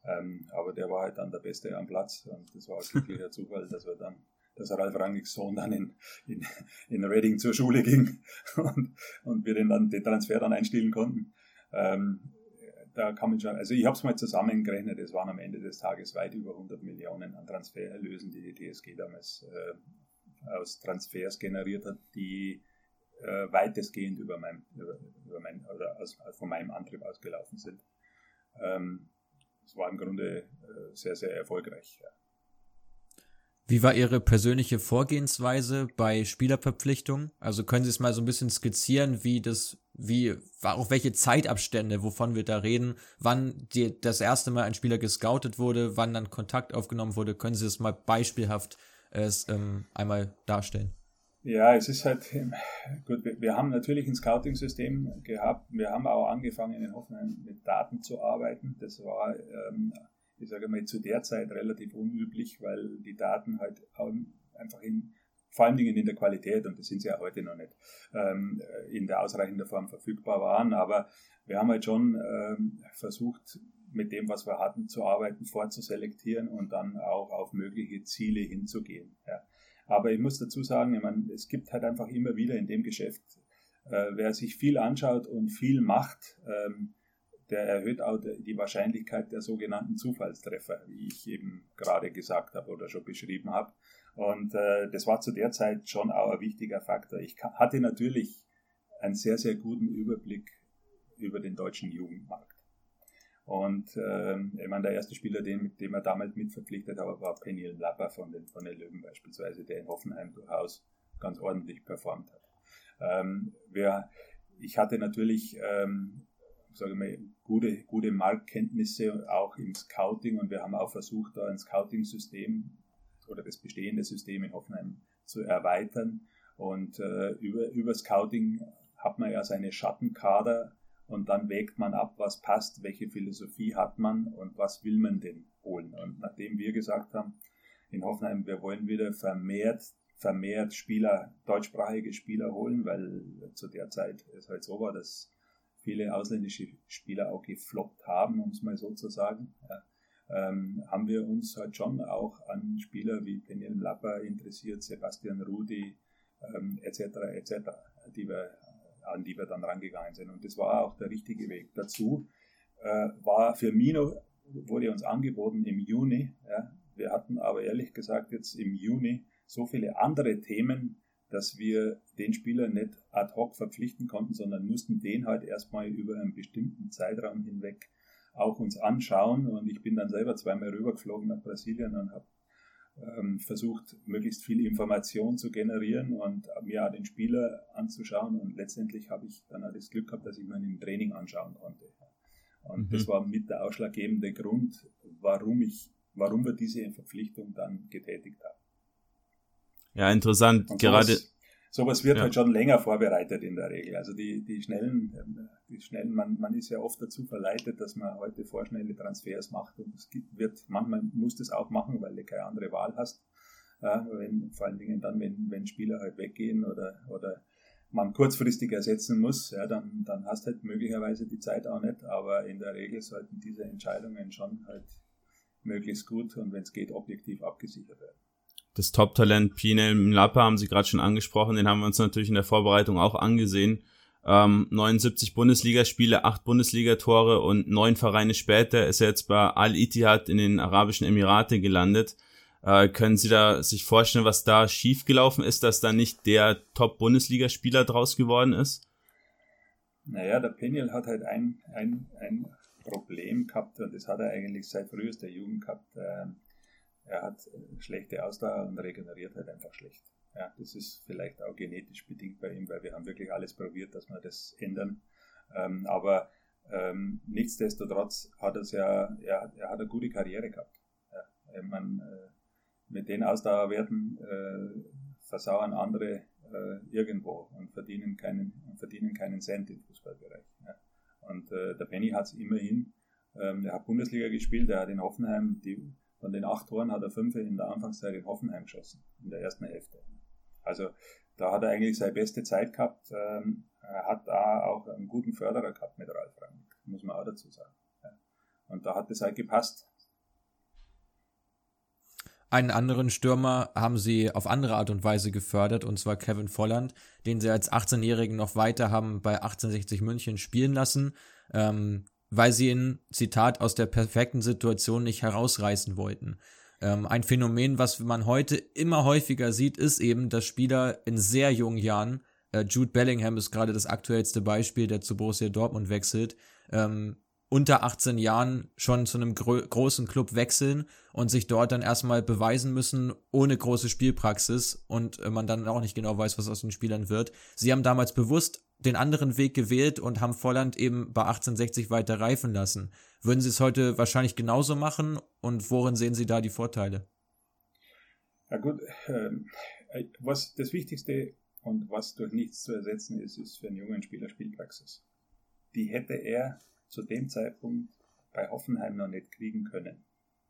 Ähm, aber der war halt dann der Beste am Platz und das war glücklicher Zufall, dass wir dann dass Ralf Rangnicks Sohn dann in, in, in Reading zur Schule ging [laughs] und, und wir den, dann, den Transfer dann einstellen konnten. Ähm, da kann man schon, also ich habe es mal zusammengerechnet, es waren am Ende des Tages weit über 100 Millionen an Transfererlösen, die die TSG damals äh, aus Transfers generiert hat, die äh, weitestgehend über mein, über, über mein oder aus, von meinem Antrieb ausgelaufen sind. Ähm, es war im Grunde äh, sehr, sehr erfolgreich. Ja. Wie war Ihre persönliche Vorgehensweise bei Spielerverpflichtungen? Also können Sie es mal so ein bisschen skizzieren, wie das, wie, auch welche Zeitabstände, wovon wir da reden, wann die, das erste Mal ein Spieler gescoutet wurde, wann dann Kontakt aufgenommen wurde? Können Sie es mal beispielhaft äh, ähm, einmal darstellen? Ja, es ist halt, gut, wir, haben natürlich ein Scouting-System gehabt. Wir haben auch angefangen in Hoffenheim mit Daten zu arbeiten. Das war ähm, ich sage mal, zu der Zeit relativ unüblich, weil die Daten halt einfach in, vor allen Dingen in der Qualität, und das sind sie ja heute noch nicht, ähm, in der ausreichenden Form verfügbar waren. Aber wir haben halt schon ähm, versucht, mit dem, was wir hatten, zu arbeiten, vorzuselektieren und dann auch auf mögliche Ziele hinzugehen. Ja. Aber ich muss dazu sagen, ich meine, es gibt halt einfach immer wieder in dem Geschäft, äh, wer sich viel anschaut und viel macht, ähm, der erhöht auch die Wahrscheinlichkeit der sogenannten Zufallstreffer, wie ich eben gerade gesagt habe oder schon beschrieben habe. Und äh, das war zu der Zeit schon auch ein wichtiger Faktor. Ich hatte natürlich einen sehr, sehr guten Überblick über den deutschen Jugendmarkt. Und äh, ich meine, der erste Spieler, den, den wir damals mitverpflichtet haben, war Peniel Lapper von den, von den Löwen beispielsweise, der in Hoffenheim durchaus ganz ordentlich performt hat. Ähm, wir, ich hatte natürlich ähm, sage mal, gute, gute Marktkenntnisse auch im Scouting und wir haben auch versucht, da ein Scouting-System oder das bestehende System in Hoffenheim zu erweitern. Und äh, über, über Scouting hat man ja seine Schattenkader und dann wägt man ab, was passt, welche Philosophie hat man und was will man denn holen. Und nachdem wir gesagt haben, in Hoffenheim, wir wollen wieder vermehrt, vermehrt Spieler, deutschsprachige Spieler holen, weil zu der Zeit es halt so war, dass viele ausländische Spieler auch gefloppt haben, um es mal so zu sagen, ja, ähm, haben wir uns halt schon auch an Spieler wie Daniel Lapper interessiert, Sebastian Rudi ähm, etc. etc., die wir, an die wir dann rangegangen sind. Und das war auch der richtige Weg. Dazu äh, war für Mino, wurde uns angeboten im Juni. Ja, wir hatten aber ehrlich gesagt jetzt im Juni so viele andere Themen, dass wir den Spieler nicht ad hoc verpflichten konnten, sondern mussten den halt erstmal über einen bestimmten Zeitraum hinweg auch uns anschauen. Und ich bin dann selber zweimal rübergeflogen nach Brasilien und habe ähm, versucht, möglichst viel Information zu generieren und mir auch den Spieler anzuschauen. Und letztendlich habe ich dann auch das Glück gehabt, dass ich mir im Training anschauen konnte. Und mhm. das war mit der ausschlaggebende Grund, warum ich, warum wir diese Verpflichtung dann getätigt haben. Ja, interessant. Und Gerade. Sowas, sowas wird ja. halt schon länger vorbereitet in der Regel. Also die, die schnellen, die schnellen, man, man ist ja oft dazu verleitet, dass man heute vorschnelle Transfers macht und es gibt, wird, manchmal muss das auch machen, weil du keine andere Wahl hast. Ja, wenn, vor allen Dingen dann, wenn, wenn Spieler halt weggehen oder, oder man kurzfristig ersetzen muss, ja, dann, dann hast halt möglicherweise die Zeit auch nicht, aber in der Regel sollten diese Entscheidungen schon halt möglichst gut und wenn es geht, objektiv abgesichert werden das Top-Talent Pinel Mlapa haben Sie gerade schon angesprochen, den haben wir uns natürlich in der Vorbereitung auch angesehen. Ähm, 79 Bundesligaspiele, 8 Bundesligatore und 9 Vereine später ist er jetzt bei Al-Ittihad in den Arabischen Emirate gelandet. Äh, können Sie da sich vorstellen, was da schiefgelaufen ist, dass da nicht der Top-Bundesligaspieler draus geworden ist? Naja, der Peniel hat halt ein, ein, ein Problem gehabt und das hat er eigentlich seit frühester Jugend gehabt. Ähm, er hat schlechte Ausdauer und regeneriert halt einfach schlecht. Ja, das ist vielleicht auch genetisch bedingt bei ihm, weil wir haben wirklich alles probiert, dass wir das ändern. Ähm, aber ähm, nichtsdestotrotz hat es ja, er, er hat eine gute Karriere gehabt. Ja, man, äh, mit den Ausdauerwerten äh, versauern andere äh, irgendwo und verdienen keinen, verdienen keinen Cent im Fußballbereich. Ja. Und äh, der Benny hat es immerhin, ähm, er hat Bundesliga gespielt, er hat in Hoffenheim, die, von den acht Toren hat er fünf in der Anfangszeit in Hoffenheim geschossen, in der ersten Hälfte. Also da hat er eigentlich seine beste Zeit gehabt. Ähm, er hat da auch einen guten Förderer gehabt mit Ralf Rangnick, muss man auch dazu sagen. Und da hat es halt gepasst. Einen anderen Stürmer haben sie auf andere Art und Weise gefördert, und zwar Kevin Volland, den sie als 18-Jährigen noch weiter haben bei 1860 München spielen lassen, ähm, weil sie ihn, Zitat, aus der perfekten Situation nicht herausreißen wollten. Ähm, ein Phänomen, was man heute immer häufiger sieht, ist eben, dass Spieler in sehr jungen Jahren, äh, Jude Bellingham ist gerade das aktuellste Beispiel, der zu Borussia Dortmund wechselt, ähm, unter 18 Jahren schon zu einem gro großen Club wechseln und sich dort dann erstmal beweisen müssen, ohne große Spielpraxis und äh, man dann auch nicht genau weiß, was aus den Spielern wird. Sie haben damals bewusst den anderen Weg gewählt und haben Volland eben bei 1860 weiter reifen lassen. Würden Sie es heute wahrscheinlich genauso machen und worin sehen Sie da die Vorteile? Ja gut, ähm, äh, was das Wichtigste und was durch nichts zu ersetzen ist, ist für einen jungen Spieler Spielpraxis. Die hätte er zu dem Zeitpunkt bei Hoffenheim noch nicht kriegen können.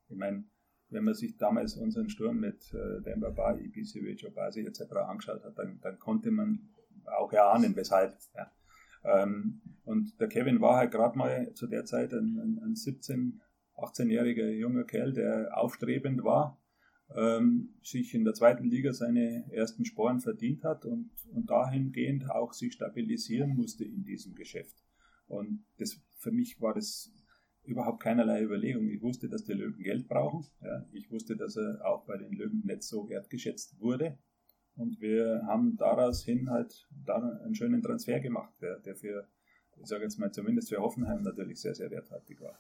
Ich meine, wenn man sich damals unseren Sturm mit äh, Dembaba, Ibisevic, Obasi etc. angeschaut hat, dann, dann, konnte man auch erahnen, weshalb. Ja. Ähm, und der Kevin war halt gerade mal zu der Zeit ein, ein, ein 17, 18-jähriger junger Kerl, der aufstrebend war, ähm, sich in der zweiten Liga seine ersten Sporen verdient hat und, und dahingehend auch sich stabilisieren musste in diesem Geschäft. Und das, für mich war das überhaupt keinerlei Überlegung. Ich wusste, dass die Löwen Geld brauchen. Ja, ich wusste, dass er auch bei den Löwen nicht so wertgeschätzt wurde. Und wir haben daraus hin halt einen schönen Transfer gemacht, der, der für, ich sage jetzt mal zumindest für Hoffenheim natürlich sehr, sehr werthaltig war.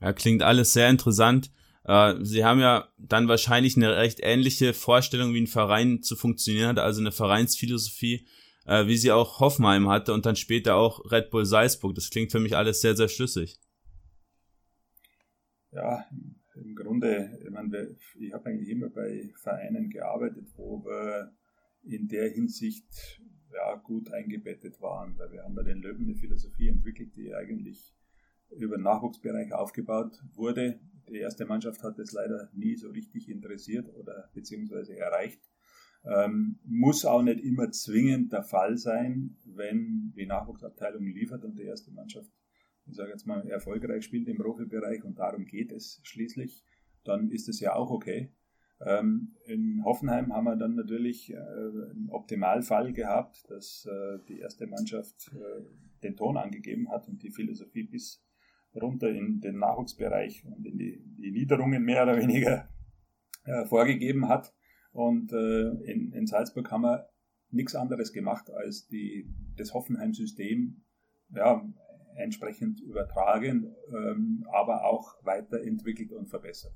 Ja, klingt alles sehr interessant. Äh, Sie haben ja dann wahrscheinlich eine recht ähnliche Vorstellung, wie ein Verein zu funktionieren hat, also eine Vereinsphilosophie äh, wie sie auch Hoffenheim hatte und dann später auch Red Bull Salzburg. Das klingt für mich alles sehr, sehr schlüssig. Ja, im Grunde, ich, meine, ich habe eigentlich immer bei Vereinen gearbeitet, wo wir in der Hinsicht ja, gut eingebettet waren, weil wir haben bei den Löwen eine Philosophie entwickelt, die eigentlich über den Nachwuchsbereich aufgebaut wurde. Die erste Mannschaft hat es leider nie so richtig interessiert oder beziehungsweise erreicht. Ähm, muss auch nicht immer zwingend der Fall sein, wenn die Nachwuchsabteilung liefert und die erste Mannschaft, ich sage jetzt mal, erfolgreich spielt im Profibereich und darum geht es schließlich, dann ist es ja auch okay. Ähm, in Hoffenheim haben wir dann natürlich äh, einen Optimalfall gehabt, dass äh, die erste Mannschaft äh, den Ton angegeben hat und die Philosophie bis runter in den Nachwuchsbereich und in die, die Niederungen mehr oder weniger vorgegeben hat. Und in, in Salzburg haben wir nichts anderes gemacht, als die, das Hoffenheim-System ja, entsprechend übertragen, ähm, aber auch weiterentwickelt und verbessert.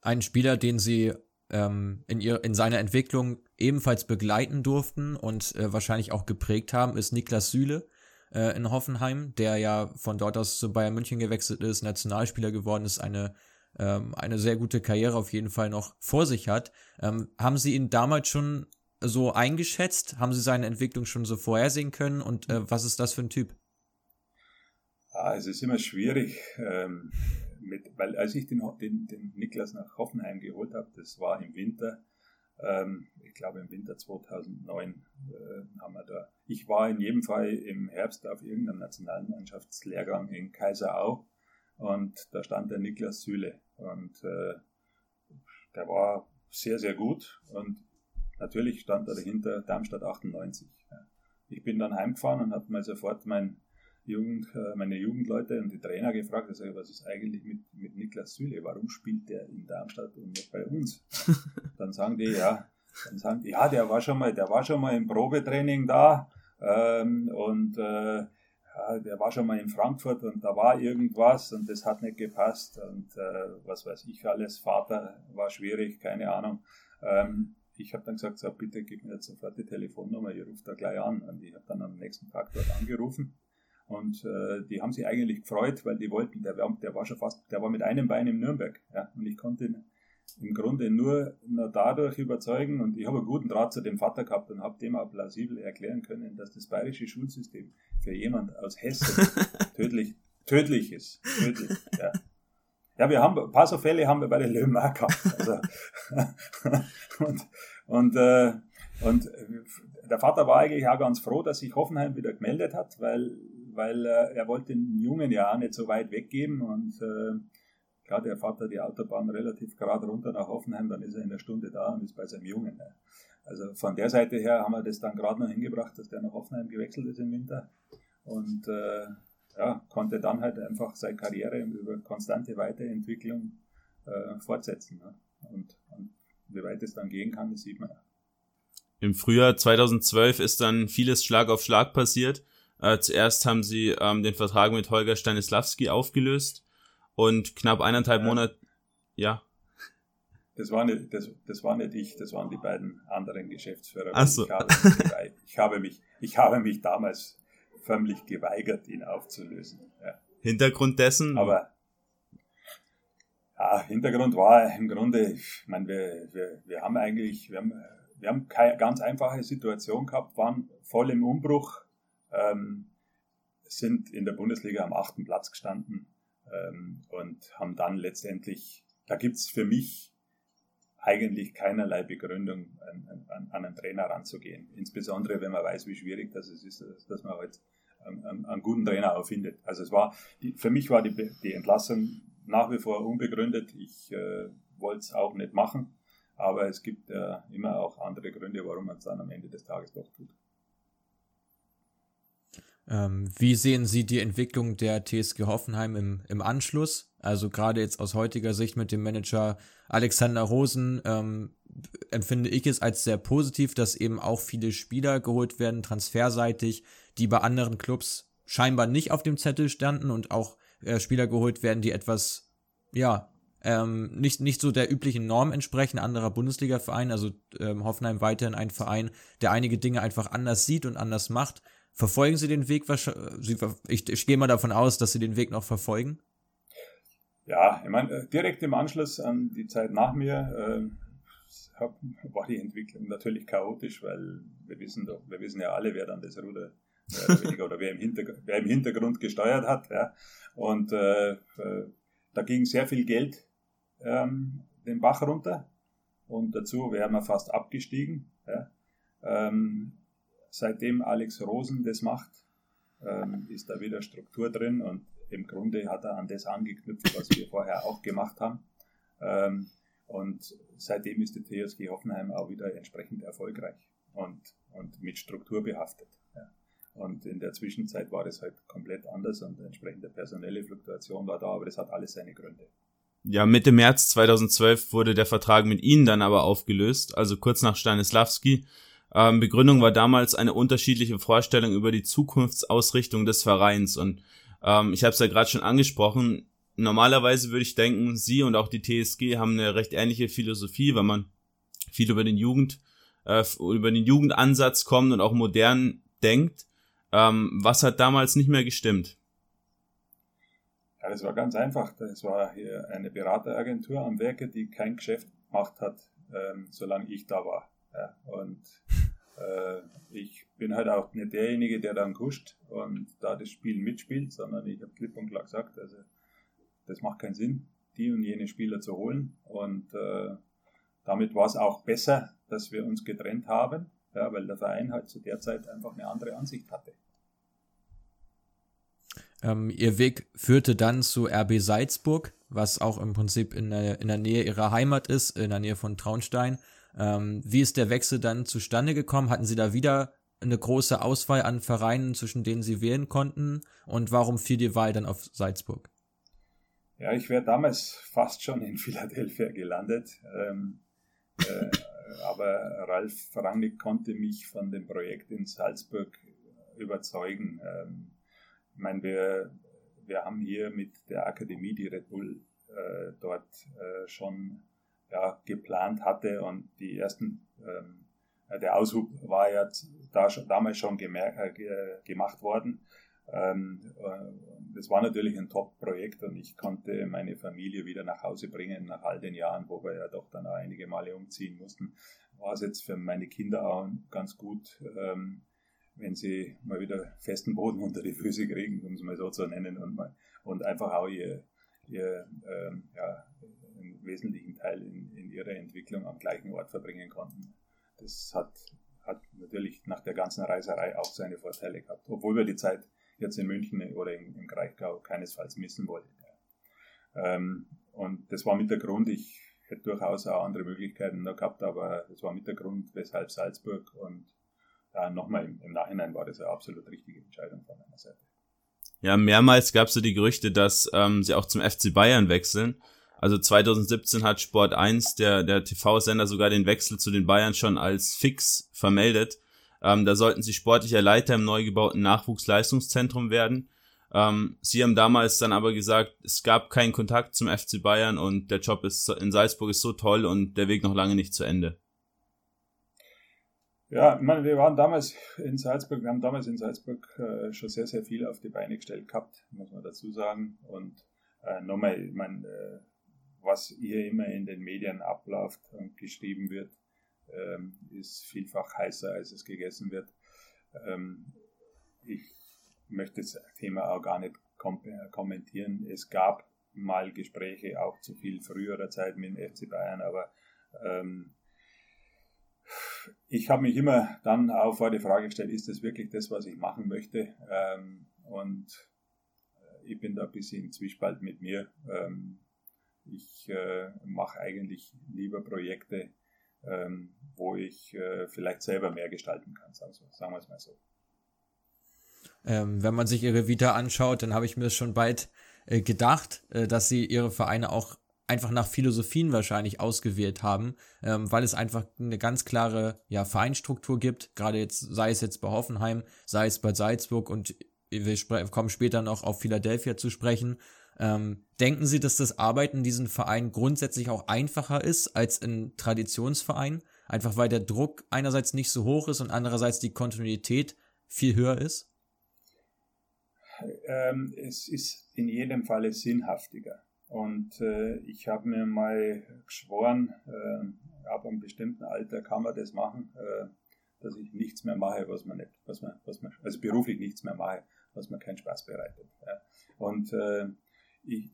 Ein Spieler, den Sie ähm, in, ihr, in seiner Entwicklung ebenfalls begleiten durften und äh, wahrscheinlich auch geprägt haben, ist Niklas Süle äh, in Hoffenheim, der ja von dort aus zu Bayern München gewechselt ist, Nationalspieler geworden ist, eine ähm, eine sehr gute Karriere auf jeden Fall noch vor sich hat. Ähm, haben Sie ihn damals schon so eingeschätzt? Haben Sie seine Entwicklung schon so vorhersehen können? Und äh, was ist das für ein Typ? Ah, es ist immer schwierig, ähm, mit, weil als ich den, den, den Niklas nach Hoffenheim geholt habe, das war im Winter, ähm, ich glaube im Winter 2009 äh, haben wir da. Ich war in jedem Fall im Herbst auf irgendeinem Nationalmannschaftslehrgang in Kaiserau und da stand der Niklas Süle. Und äh, der war sehr, sehr gut. Und natürlich stand da dahinter Darmstadt 98. Ja. Ich bin dann heimgefahren und habe mal sofort mein Jugend, äh, meine Jugendleute und die Trainer gefragt, also, was ist eigentlich mit, mit Niklas Süle? Warum spielt der in Darmstadt und nicht bei uns? [laughs] dann sagen die, ja, dann sagen die, ja, der war schon mal, der war schon mal im Probetraining da Ähm, und äh, ja, der war schon mal in Frankfurt und da war irgendwas und das hat nicht gepasst und äh, was weiß ich alles, Vater war schwierig, keine Ahnung. Ähm, ich habe dann gesagt, so, bitte gib mir jetzt sofort die Telefonnummer, ihr ruft da gleich an. Und ich habe dann am nächsten Tag dort angerufen und äh, die haben sich eigentlich gefreut, weil die wollten, der, der war schon fast, der war mit einem Bein in Nürnberg. Ja, und ich konnte ihn im Grunde nur, nur dadurch überzeugen und ich habe einen guten Draht zu dem Vater gehabt und habe dem auch plausibel erklären können, dass das bayerische Schulsystem für jemand aus Hessen [laughs] tödlich, tödlich ist. Tödlich, ja. Ja, wir haben ein paar so Fälle haben wir bei den Löwen auch gehabt. Also, [laughs] und und, äh, und der Vater war eigentlich auch ganz froh, dass sich Hoffenheim wieder gemeldet hat, weil, weil äh, er wollte den Jungen ja auch nicht so weit weggeben und äh, Klar, der da die Autobahn relativ gerade runter nach Hoffenheim, dann ist er in der Stunde da und ist bei seinem Jungen. Also von der Seite her haben wir das dann gerade noch hingebracht, dass der nach Hoffenheim gewechselt ist im Winter und äh, ja, konnte dann halt einfach seine Karriere über konstante Weiterentwicklung äh, fortsetzen. Ne? Und, und wie weit es dann gehen kann, das sieht man ja. Im Frühjahr 2012 ist dann vieles Schlag auf Schlag passiert. Äh, zuerst haben sie ähm, den Vertrag mit Holger Stanislawski aufgelöst und knapp eineinhalb Monate, ja. Das war, nicht, das, das war nicht ich, das waren die beiden anderen Geschäftsführer. Ach so. ich, habe ich, habe mich, ich habe mich damals förmlich geweigert, ihn aufzulösen. Ja. Hintergrund dessen? Aber ja, Hintergrund war im Grunde, ich meine, wir, wir, wir haben eigentlich, wir haben, wir haben keine ganz einfache Situation gehabt, waren voll im Umbruch, ähm, sind in der Bundesliga am achten Platz gestanden, ähm, und haben dann letztendlich, da gibt es für mich eigentlich keinerlei Begründung, an, an, an, einen Trainer ranzugehen. Insbesondere, wenn man weiß, wie schwierig das ist, dass man halt einen, einen guten Trainer auch findet. Also es war, die, für mich war die, die Entlassung nach wie vor unbegründet. Ich äh, wollte es auch nicht machen, aber es gibt äh, immer auch andere Gründe, warum man es dann am Ende des Tages doch tut. Ähm, wie sehen Sie die Entwicklung der TSG Hoffenheim im, im Anschluss? Also gerade jetzt aus heutiger Sicht mit dem Manager Alexander Rosen ähm, empfinde ich es als sehr positiv, dass eben auch viele Spieler geholt werden, transferseitig, die bei anderen Clubs scheinbar nicht auf dem Zettel standen und auch äh, Spieler geholt werden, die etwas, ja, ähm, nicht, nicht so der üblichen Norm entsprechen, anderer Bundesliga-Verein, also ähm, Hoffenheim weiterhin ein Verein, der einige Dinge einfach anders sieht und anders macht. Verfolgen Sie den Weg wahrscheinlich? Ich, ich gehe mal davon aus, dass Sie den Weg noch verfolgen. Ja, ich meine, äh, direkt im Anschluss an die Zeit nach mir äh, war die Entwicklung natürlich chaotisch, weil wir wissen doch, wir wissen ja alle, wer dann das Ruder oder, oder wer, im Hintergrund, wer im Hintergrund gesteuert hat. Ja. Und äh, äh, da ging sehr viel Geld ähm, den Bach runter und dazu wären wir fast abgestiegen. Ja. Ähm, seitdem Alex Rosen das macht, ähm, ist da wieder Struktur drin und im Grunde hat er an das angeknüpft, was wir vorher auch gemacht haben. Ähm, und seitdem ist die TSG Hoffenheim auch wieder entsprechend erfolgreich und, und mit Struktur behaftet. Ja. Und in der Zwischenzeit war das halt komplett anders und entsprechende personelle Fluktuation war da, aber das hat alles seine Gründe. Ja, Mitte März 2012 wurde der Vertrag mit Ihnen dann aber aufgelöst, also kurz nach Stanislawski. Ähm, Begründung war damals eine unterschiedliche Vorstellung über die Zukunftsausrichtung des Vereins. Und ähm, ich habe es ja gerade schon angesprochen, normalerweise würde ich denken, Sie und auch die TSG haben eine recht ähnliche Philosophie, weil man viel über den Jugend, äh, über den Jugendansatz kommt und auch modern denkt. Ähm, was hat damals nicht mehr gestimmt? Ja, das war ganz einfach. Das war hier eine Berateragentur am Werke, die kein Geschäft gemacht hat, ähm, solange ich da war. Ja, und äh, ich bin halt auch nicht derjenige, der dann kuscht und da das Spiel mitspielt, sondern ich habe klipp und klar gesagt, also das macht keinen Sinn, die und jene Spieler zu holen. Und äh, damit war es auch besser, dass wir uns getrennt haben, ja, weil der Verein halt zu der Zeit einfach eine andere Ansicht hatte. Ähm, ihr Weg führte dann zu RB Salzburg, was auch im Prinzip in der, in der Nähe ihrer Heimat ist, in der Nähe von Traunstein. Ähm, wie ist der Wechsel dann zustande gekommen? Hatten Sie da wieder eine große Auswahl an Vereinen, zwischen denen Sie wählen konnten? Und warum fiel die Wahl dann auf Salzburg? Ja, ich wäre damals fast schon in [laughs] Philadelphia gelandet. Ähm, äh, aber Ralf Rangnick konnte mich von dem Projekt in Salzburg überzeugen. Ähm, ich meine, wir, wir haben hier mit der Akademie, die Red Bull äh, dort äh, schon ja, geplant hatte und die ersten, ähm, der Aushub war ja da schon, damals schon äh, gemacht worden. Ähm, äh, das war natürlich ein Top-Projekt und ich konnte meine Familie wieder nach Hause bringen nach all den Jahren, wo wir ja doch dann auch einige Male umziehen mussten. War es jetzt für meine Kinder auch ganz gut, ähm, wenn sie mal wieder festen Boden [laughs] unter die Füße kriegen, um es mal so zu nennen, und, mal, und einfach auch ihr, ihr ähm, ja, wesentlichen Teil in, in ihrer Entwicklung am gleichen Ort verbringen konnten. Das hat, hat natürlich nach der ganzen Reiserei auch seine Vorteile gehabt, obwohl wir die Zeit jetzt in München oder im, im Kraichgau keinesfalls missen wollten. Ähm, und das war mit der Grund, ich hätte durchaus auch andere Möglichkeiten noch gehabt, aber das war mit der Grund, weshalb Salzburg und äh, nochmal im, im, Nachhinein war das eine absolut richtige Entscheidung von meiner Seite. Ja, mehrmals gab es so die Gerüchte, dass ähm, sie auch zum FC Bayern wechseln. Also 2017 hat Sport 1, der, der TV-Sender, sogar den Wechsel zu den Bayern schon als fix vermeldet. Ähm, da sollten sie sportlicher Leiter im neu gebauten Nachwuchsleistungszentrum werden. Ähm, sie haben damals dann aber gesagt, es gab keinen Kontakt zum FC Bayern und der Job ist in Salzburg ist so toll und der Weg noch lange nicht zu Ende. Ja, ich meine, wir waren damals in Salzburg, wir haben damals in Salzburg äh, schon sehr, sehr viel auf die Beine gestellt gehabt, muss man dazu sagen. Und äh, nochmal, ich meine, äh, was hier immer in den Medien abläuft und geschrieben wird, ähm, ist vielfach heißer, als es gegessen wird. Ähm, ich möchte das Thema auch gar nicht kom kommentieren. Es gab mal Gespräche, auch zu viel früherer Zeit mit dem FC Bayern, aber ähm, ich habe mich immer dann auch vor die Frage gestellt, ist das wirklich das, was ich machen möchte? Ähm, und äh, ich bin da ein bisschen im Zwiespalt mit mir. Ähm, ich äh, mache eigentlich lieber Projekte, ähm, wo ich äh, vielleicht selber mehr gestalten kann, sagen, sagen wir es mal so. Ähm, wenn man sich ihre Vita anschaut, dann habe ich mir schon bald äh, gedacht, äh, dass sie ihre Vereine auch einfach nach Philosophien wahrscheinlich ausgewählt haben, ähm, weil es einfach eine ganz klare ja, Vereinstruktur gibt, gerade jetzt, sei es jetzt bei Hoffenheim, sei es bei Salzburg und wir kommen später noch auf Philadelphia zu sprechen. Ähm, denken Sie, dass das Arbeiten in diesem Verein grundsätzlich auch einfacher ist als in Traditionsverein? Einfach weil der Druck einerseits nicht so hoch ist und andererseits die Kontinuität viel höher ist? Ähm, es ist in jedem Falle sinnhaftiger. Und äh, ich habe mir mal geschworen, äh, ab einem bestimmten Alter kann man das machen, äh, dass ich nichts mehr mache, was man nicht, was man, was man, also beruflich nichts mehr mache, was mir keinen Spaß bereitet. Ja. Und äh, ich,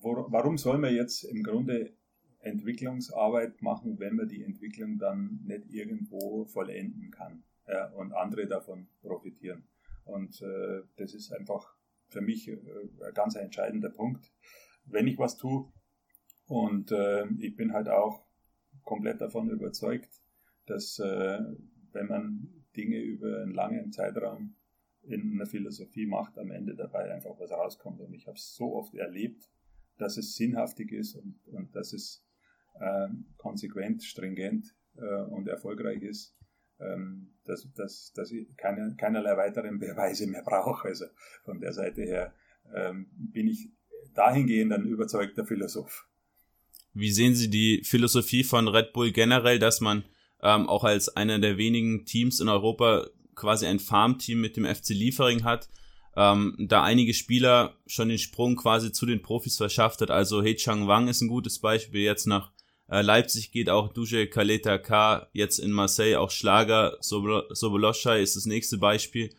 wo, warum soll man jetzt im Grunde Entwicklungsarbeit machen, wenn man die Entwicklung dann nicht irgendwo vollenden kann ja, und andere davon profitieren? Und äh, das ist einfach für mich äh, ein ganz entscheidender Punkt wenn ich was tue. Und äh, ich bin halt auch komplett davon überzeugt, dass äh, wenn man Dinge über einen langen Zeitraum in einer Philosophie macht, am Ende dabei einfach was rauskommt. Und ich habe es so oft erlebt, dass es sinnhaftig ist und, und dass es äh, konsequent, stringent äh, und erfolgreich ist, ähm, dass, dass, dass ich keine, keinerlei weiteren Beweise mehr brauche. Also von der Seite her ähm, bin ich dahingehend ein überzeugter Philosoph. Wie sehen Sie die Philosophie von Red Bull generell, dass man ähm, auch als einer der wenigen Teams in Europa quasi ein Farmteam mit dem FC Liefering hat, ähm, da einige Spieler schon den Sprung quasi zu den Profis verschafft hat. Also He Chang Wang ist ein gutes Beispiel. Jetzt nach äh, Leipzig geht auch Duje Kaleta K, jetzt in Marseille auch Schlager, Soboloscha ist das nächste Beispiel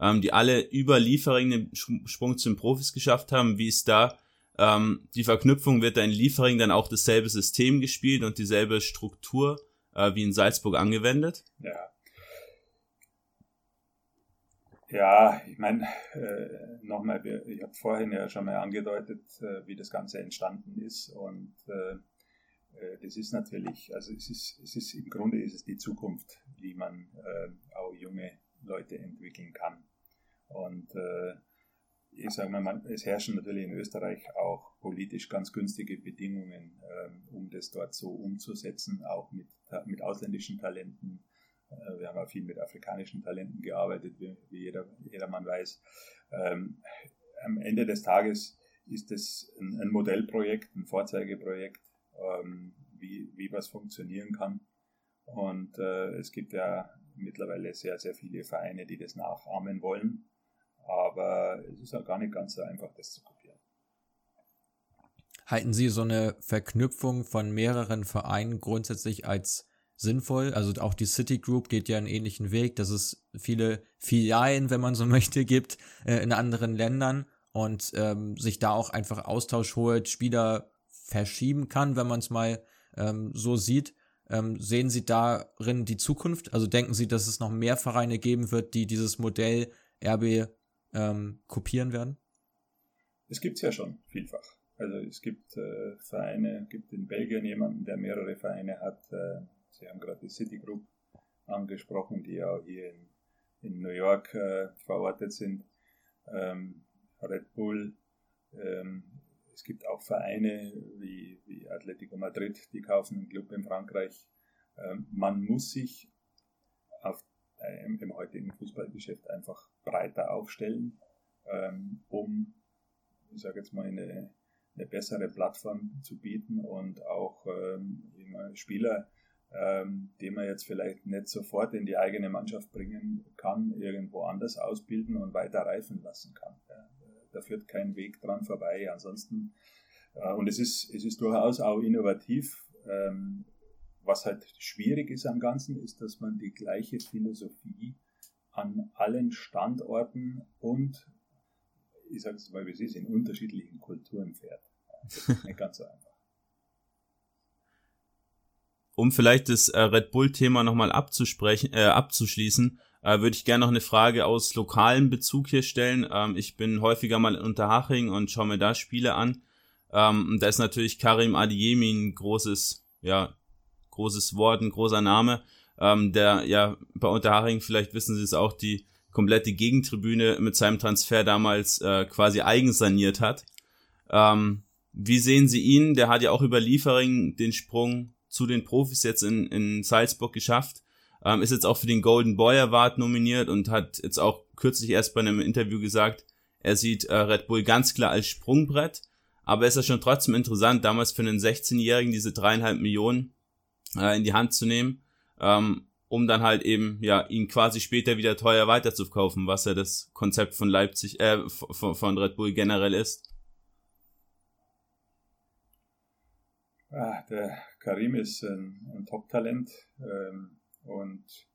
ähm, die alle über Liefering den Sprung zu den Profis geschafft haben. Wie ist da ähm, die Verknüpfung? Wird da in Liefering dann auch dasselbe System gespielt und dieselbe Struktur äh, wie in Salzburg angewendet? Ja. Ja, ich meine, äh, nochmal, ich habe vorhin ja schon mal angedeutet, äh, wie das Ganze entstanden ist und äh, äh, das ist natürlich, also es ist, es ist im Grunde ist es die Zukunft, wie man äh, auch junge Leute entwickeln kann. Und äh, ich sage mal, es herrschen natürlich in Österreich auch politisch ganz günstige Bedingungen, ähm, um das dort so umzusetzen, auch mit, mit ausländischen Talenten. Äh, wir haben auch viel mit afrikanischen Talenten gearbeitet, wie, jeder, jedermann weiß. Ähm, am Ende des Tages ist es ein, ein Modellprojekt, ein Vorzeigeprojekt, ähm, wie, wie was funktionieren kann. Und äh, es gibt ja mittlerweile sehr, sehr viele Vereine, die das nachahmen wollen. Aber es ist auch gar nicht ganz so einfach, das zu kopieren. Halten Sie so eine Verknüpfung von mehreren Vereinen grundsätzlich als sinnvoll? Also auch die City Group geht ja einen ähnlichen Weg, dass es viele Filialen, wenn man so [laughs] möchte, gibt äh, in anderen Ländern und ähm, sich da auch einfach Austausch holt, Spieler verschieben kann, wenn man es mal ähm, so sieht. Ähm, sehen Sie darin die Zukunft? Also denken Sie, dass es noch mehr Vereine geben wird, die dieses Modell RB ähm, kopieren werden? Es gibt es ja schon vielfach. Also es gibt äh, Vereine, gibt in Belgien jemanden, der mehrere Vereine hat. Äh, Sie haben gerade die City Group angesprochen, die ja hier in, in New York äh, verortet sind. Ähm, Red Bull. Ähm, es gibt auch Vereine wie, wie Atletico Madrid, die kaufen einen Club in Frankreich. Ähm, man muss sich auf, äh, im, im, heutigen Fußballgeschäft einfach breiter aufstellen, ähm, um, ich sage jetzt mal, eine, eine, bessere Plattform zu bieten und auch ähm, Spieler, ähm, die man jetzt vielleicht nicht sofort in die eigene Mannschaft bringen kann, irgendwo anders ausbilden und weiter reifen lassen kann. Ja da führt kein Weg dran vorbei. Ansonsten, äh, und es ist, es ist durchaus auch innovativ. Ähm, was halt schwierig ist am Ganzen, ist, dass man die gleiche Philosophie an allen Standorten und, ich sage es mal, wie es ist, in unterschiedlichen Kulturen fährt. Das ist nicht ganz so einfach. Um vielleicht das äh, Red Bull-Thema nochmal abzusprechen, äh, abzuschließen, äh, würde ich gerne noch eine Frage aus lokalem Bezug hier stellen. Ähm, ich bin häufiger mal in Unterhaching und schaue mir da Spiele an. Ähm, da ist natürlich Karim Adiemi ein großes, ja, großes Wort, ein großer Name, ähm, der ja bei Unterhaching, vielleicht wissen Sie es auch, die komplette Gegentribüne mit seinem Transfer damals äh, quasi eigensaniert hat. Ähm, wie sehen Sie ihn? Der hat ja auch über Liefering den Sprung zu den Profis jetzt in, in Salzburg geschafft. Ähm, ist jetzt auch für den Golden Boy Award nominiert und hat jetzt auch kürzlich erst bei einem Interview gesagt, er sieht äh, Red Bull ganz klar als Sprungbrett. Aber ist ja schon trotzdem interessant, damals für einen 16-Jährigen diese dreieinhalb Millionen äh, in die Hand zu nehmen, ähm, um dann halt eben, ja, ihn quasi später wieder teuer weiterzukaufen, was ja das Konzept von Leipzig, äh, von, von Red Bull generell ist. Ah, der Karim ist ein, ein Top-Talent. Ähm, und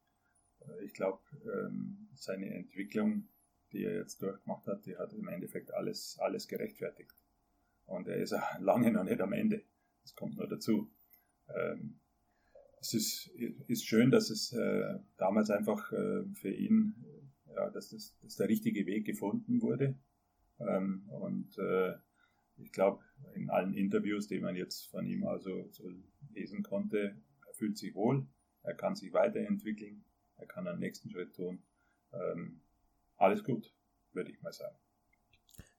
äh, ich glaube, ähm, seine Entwicklung, die er jetzt durchgemacht hat, die hat im Endeffekt alles, alles gerechtfertigt. Und er ist auch [laughs] lange noch nicht am Ende. Das kommt nur dazu. Ähm, es ist, ist schön, dass es äh, damals einfach äh, für ihn, ja, dass, das, dass der richtige Weg gefunden wurde. Ähm, und äh, ich glaube, in allen Interviews, die man jetzt von ihm also so lesen konnte, er fühlt sich wohl, er kann sich weiterentwickeln, er kann einen nächsten Schritt tun. Ähm, alles gut, würde ich mal sagen.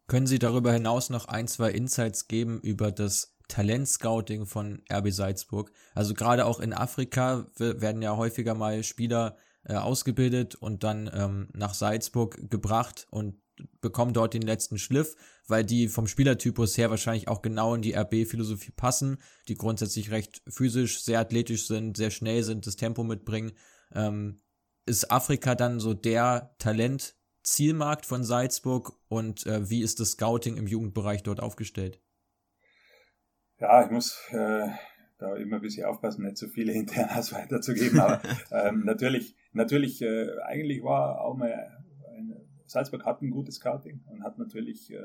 Können Sie darüber hinaus noch ein, zwei Insights geben über das Talentscouting von RB Salzburg? Also gerade auch in Afrika werden ja häufiger mal Spieler äh, ausgebildet und dann ähm, nach Salzburg gebracht und bekommen dort den letzten Schliff, weil die vom Spielertypus her wahrscheinlich auch genau in die RB-Philosophie passen, die grundsätzlich recht physisch, sehr athletisch sind, sehr schnell sind, das Tempo mitbringen. Ähm, ist Afrika dann so der Talent-Zielmarkt von Salzburg und äh, wie ist das Scouting im Jugendbereich dort aufgestellt? Ja, ich muss äh, da immer ein bisschen aufpassen, nicht zu so viele Internas [laughs] weiterzugeben, aber [laughs] ähm, natürlich, natürlich, äh, eigentlich war auch mal Salzburg hat ein gutes Scouting und hat natürlich äh,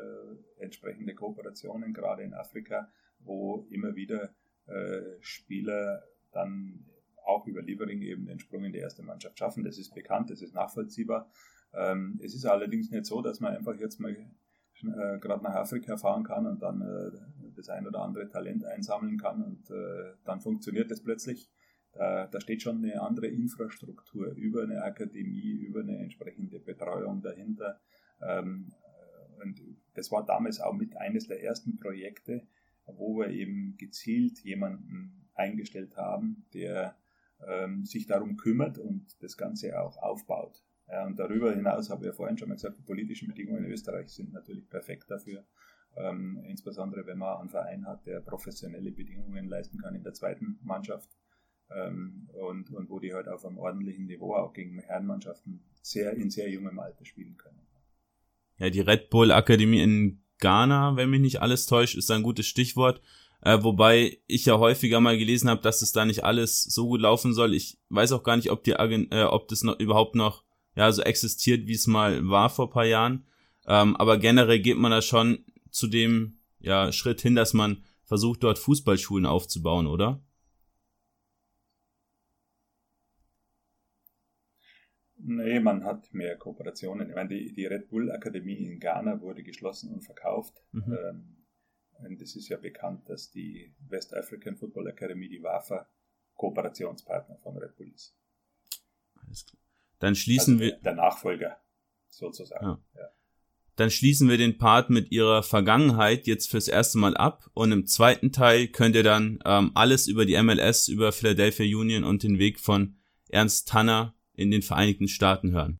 entsprechende Kooperationen, gerade in Afrika, wo immer wieder äh, Spieler dann auch über Liefering eben den Sprung in die erste Mannschaft schaffen. Das ist bekannt, das ist nachvollziehbar. Ähm, es ist allerdings nicht so, dass man einfach jetzt mal äh, gerade nach Afrika fahren kann und dann äh, das ein oder andere Talent einsammeln kann und äh, dann funktioniert das plötzlich. Da, da steht schon eine andere Infrastruktur über eine Akademie, über eine entsprechende Betreuung dahinter. Ähm, und das war damals auch mit eines der ersten Projekte, wo wir eben gezielt jemanden eingestellt haben, der ähm, sich darum kümmert und das Ganze auch aufbaut. Und darüber hinaus habe ich ja vorhin schon mal gesagt, die politischen Bedingungen in Österreich sind natürlich perfekt dafür. Ähm, insbesondere wenn man einen Verein hat, der professionelle Bedingungen leisten kann in der zweiten Mannschaft ähm, und, und wo die halt auf einem ordentlichen Niveau auch gegen Herrenmannschaften sehr in sehr jungem Alter spielen können. Ja, die Red Bull Akademie in Ghana, wenn mich nicht alles täuscht, ist ein gutes Stichwort. Äh, wobei ich ja häufiger mal gelesen habe, dass es da nicht alles so gut laufen soll. Ich weiß auch gar nicht, ob die Agent, äh, ob das noch überhaupt noch ja so existiert, wie es mal war vor paar Jahren. Ähm, aber generell geht man da schon zu dem ja Schritt hin, dass man versucht, dort Fußballschulen aufzubauen, oder? Nee, man hat mehr Kooperationen. Ich meine, die, die Red Bull Akademie in Ghana wurde geschlossen und verkauft. Mhm. Ähm, und es ist ja bekannt, dass die West African Football Academy, die WAFA, Kooperationspartner von Red Bull ist. Alles klar. Dann schließen also wir. Der Nachfolger, sozusagen. Ja. ja. Dann schließen wir den Part mit ihrer Vergangenheit jetzt fürs erste Mal ab und im zweiten Teil könnt ihr dann ähm, alles über die MLS, über Philadelphia Union und den Weg von Ernst Tanner in den Vereinigten Staaten hören.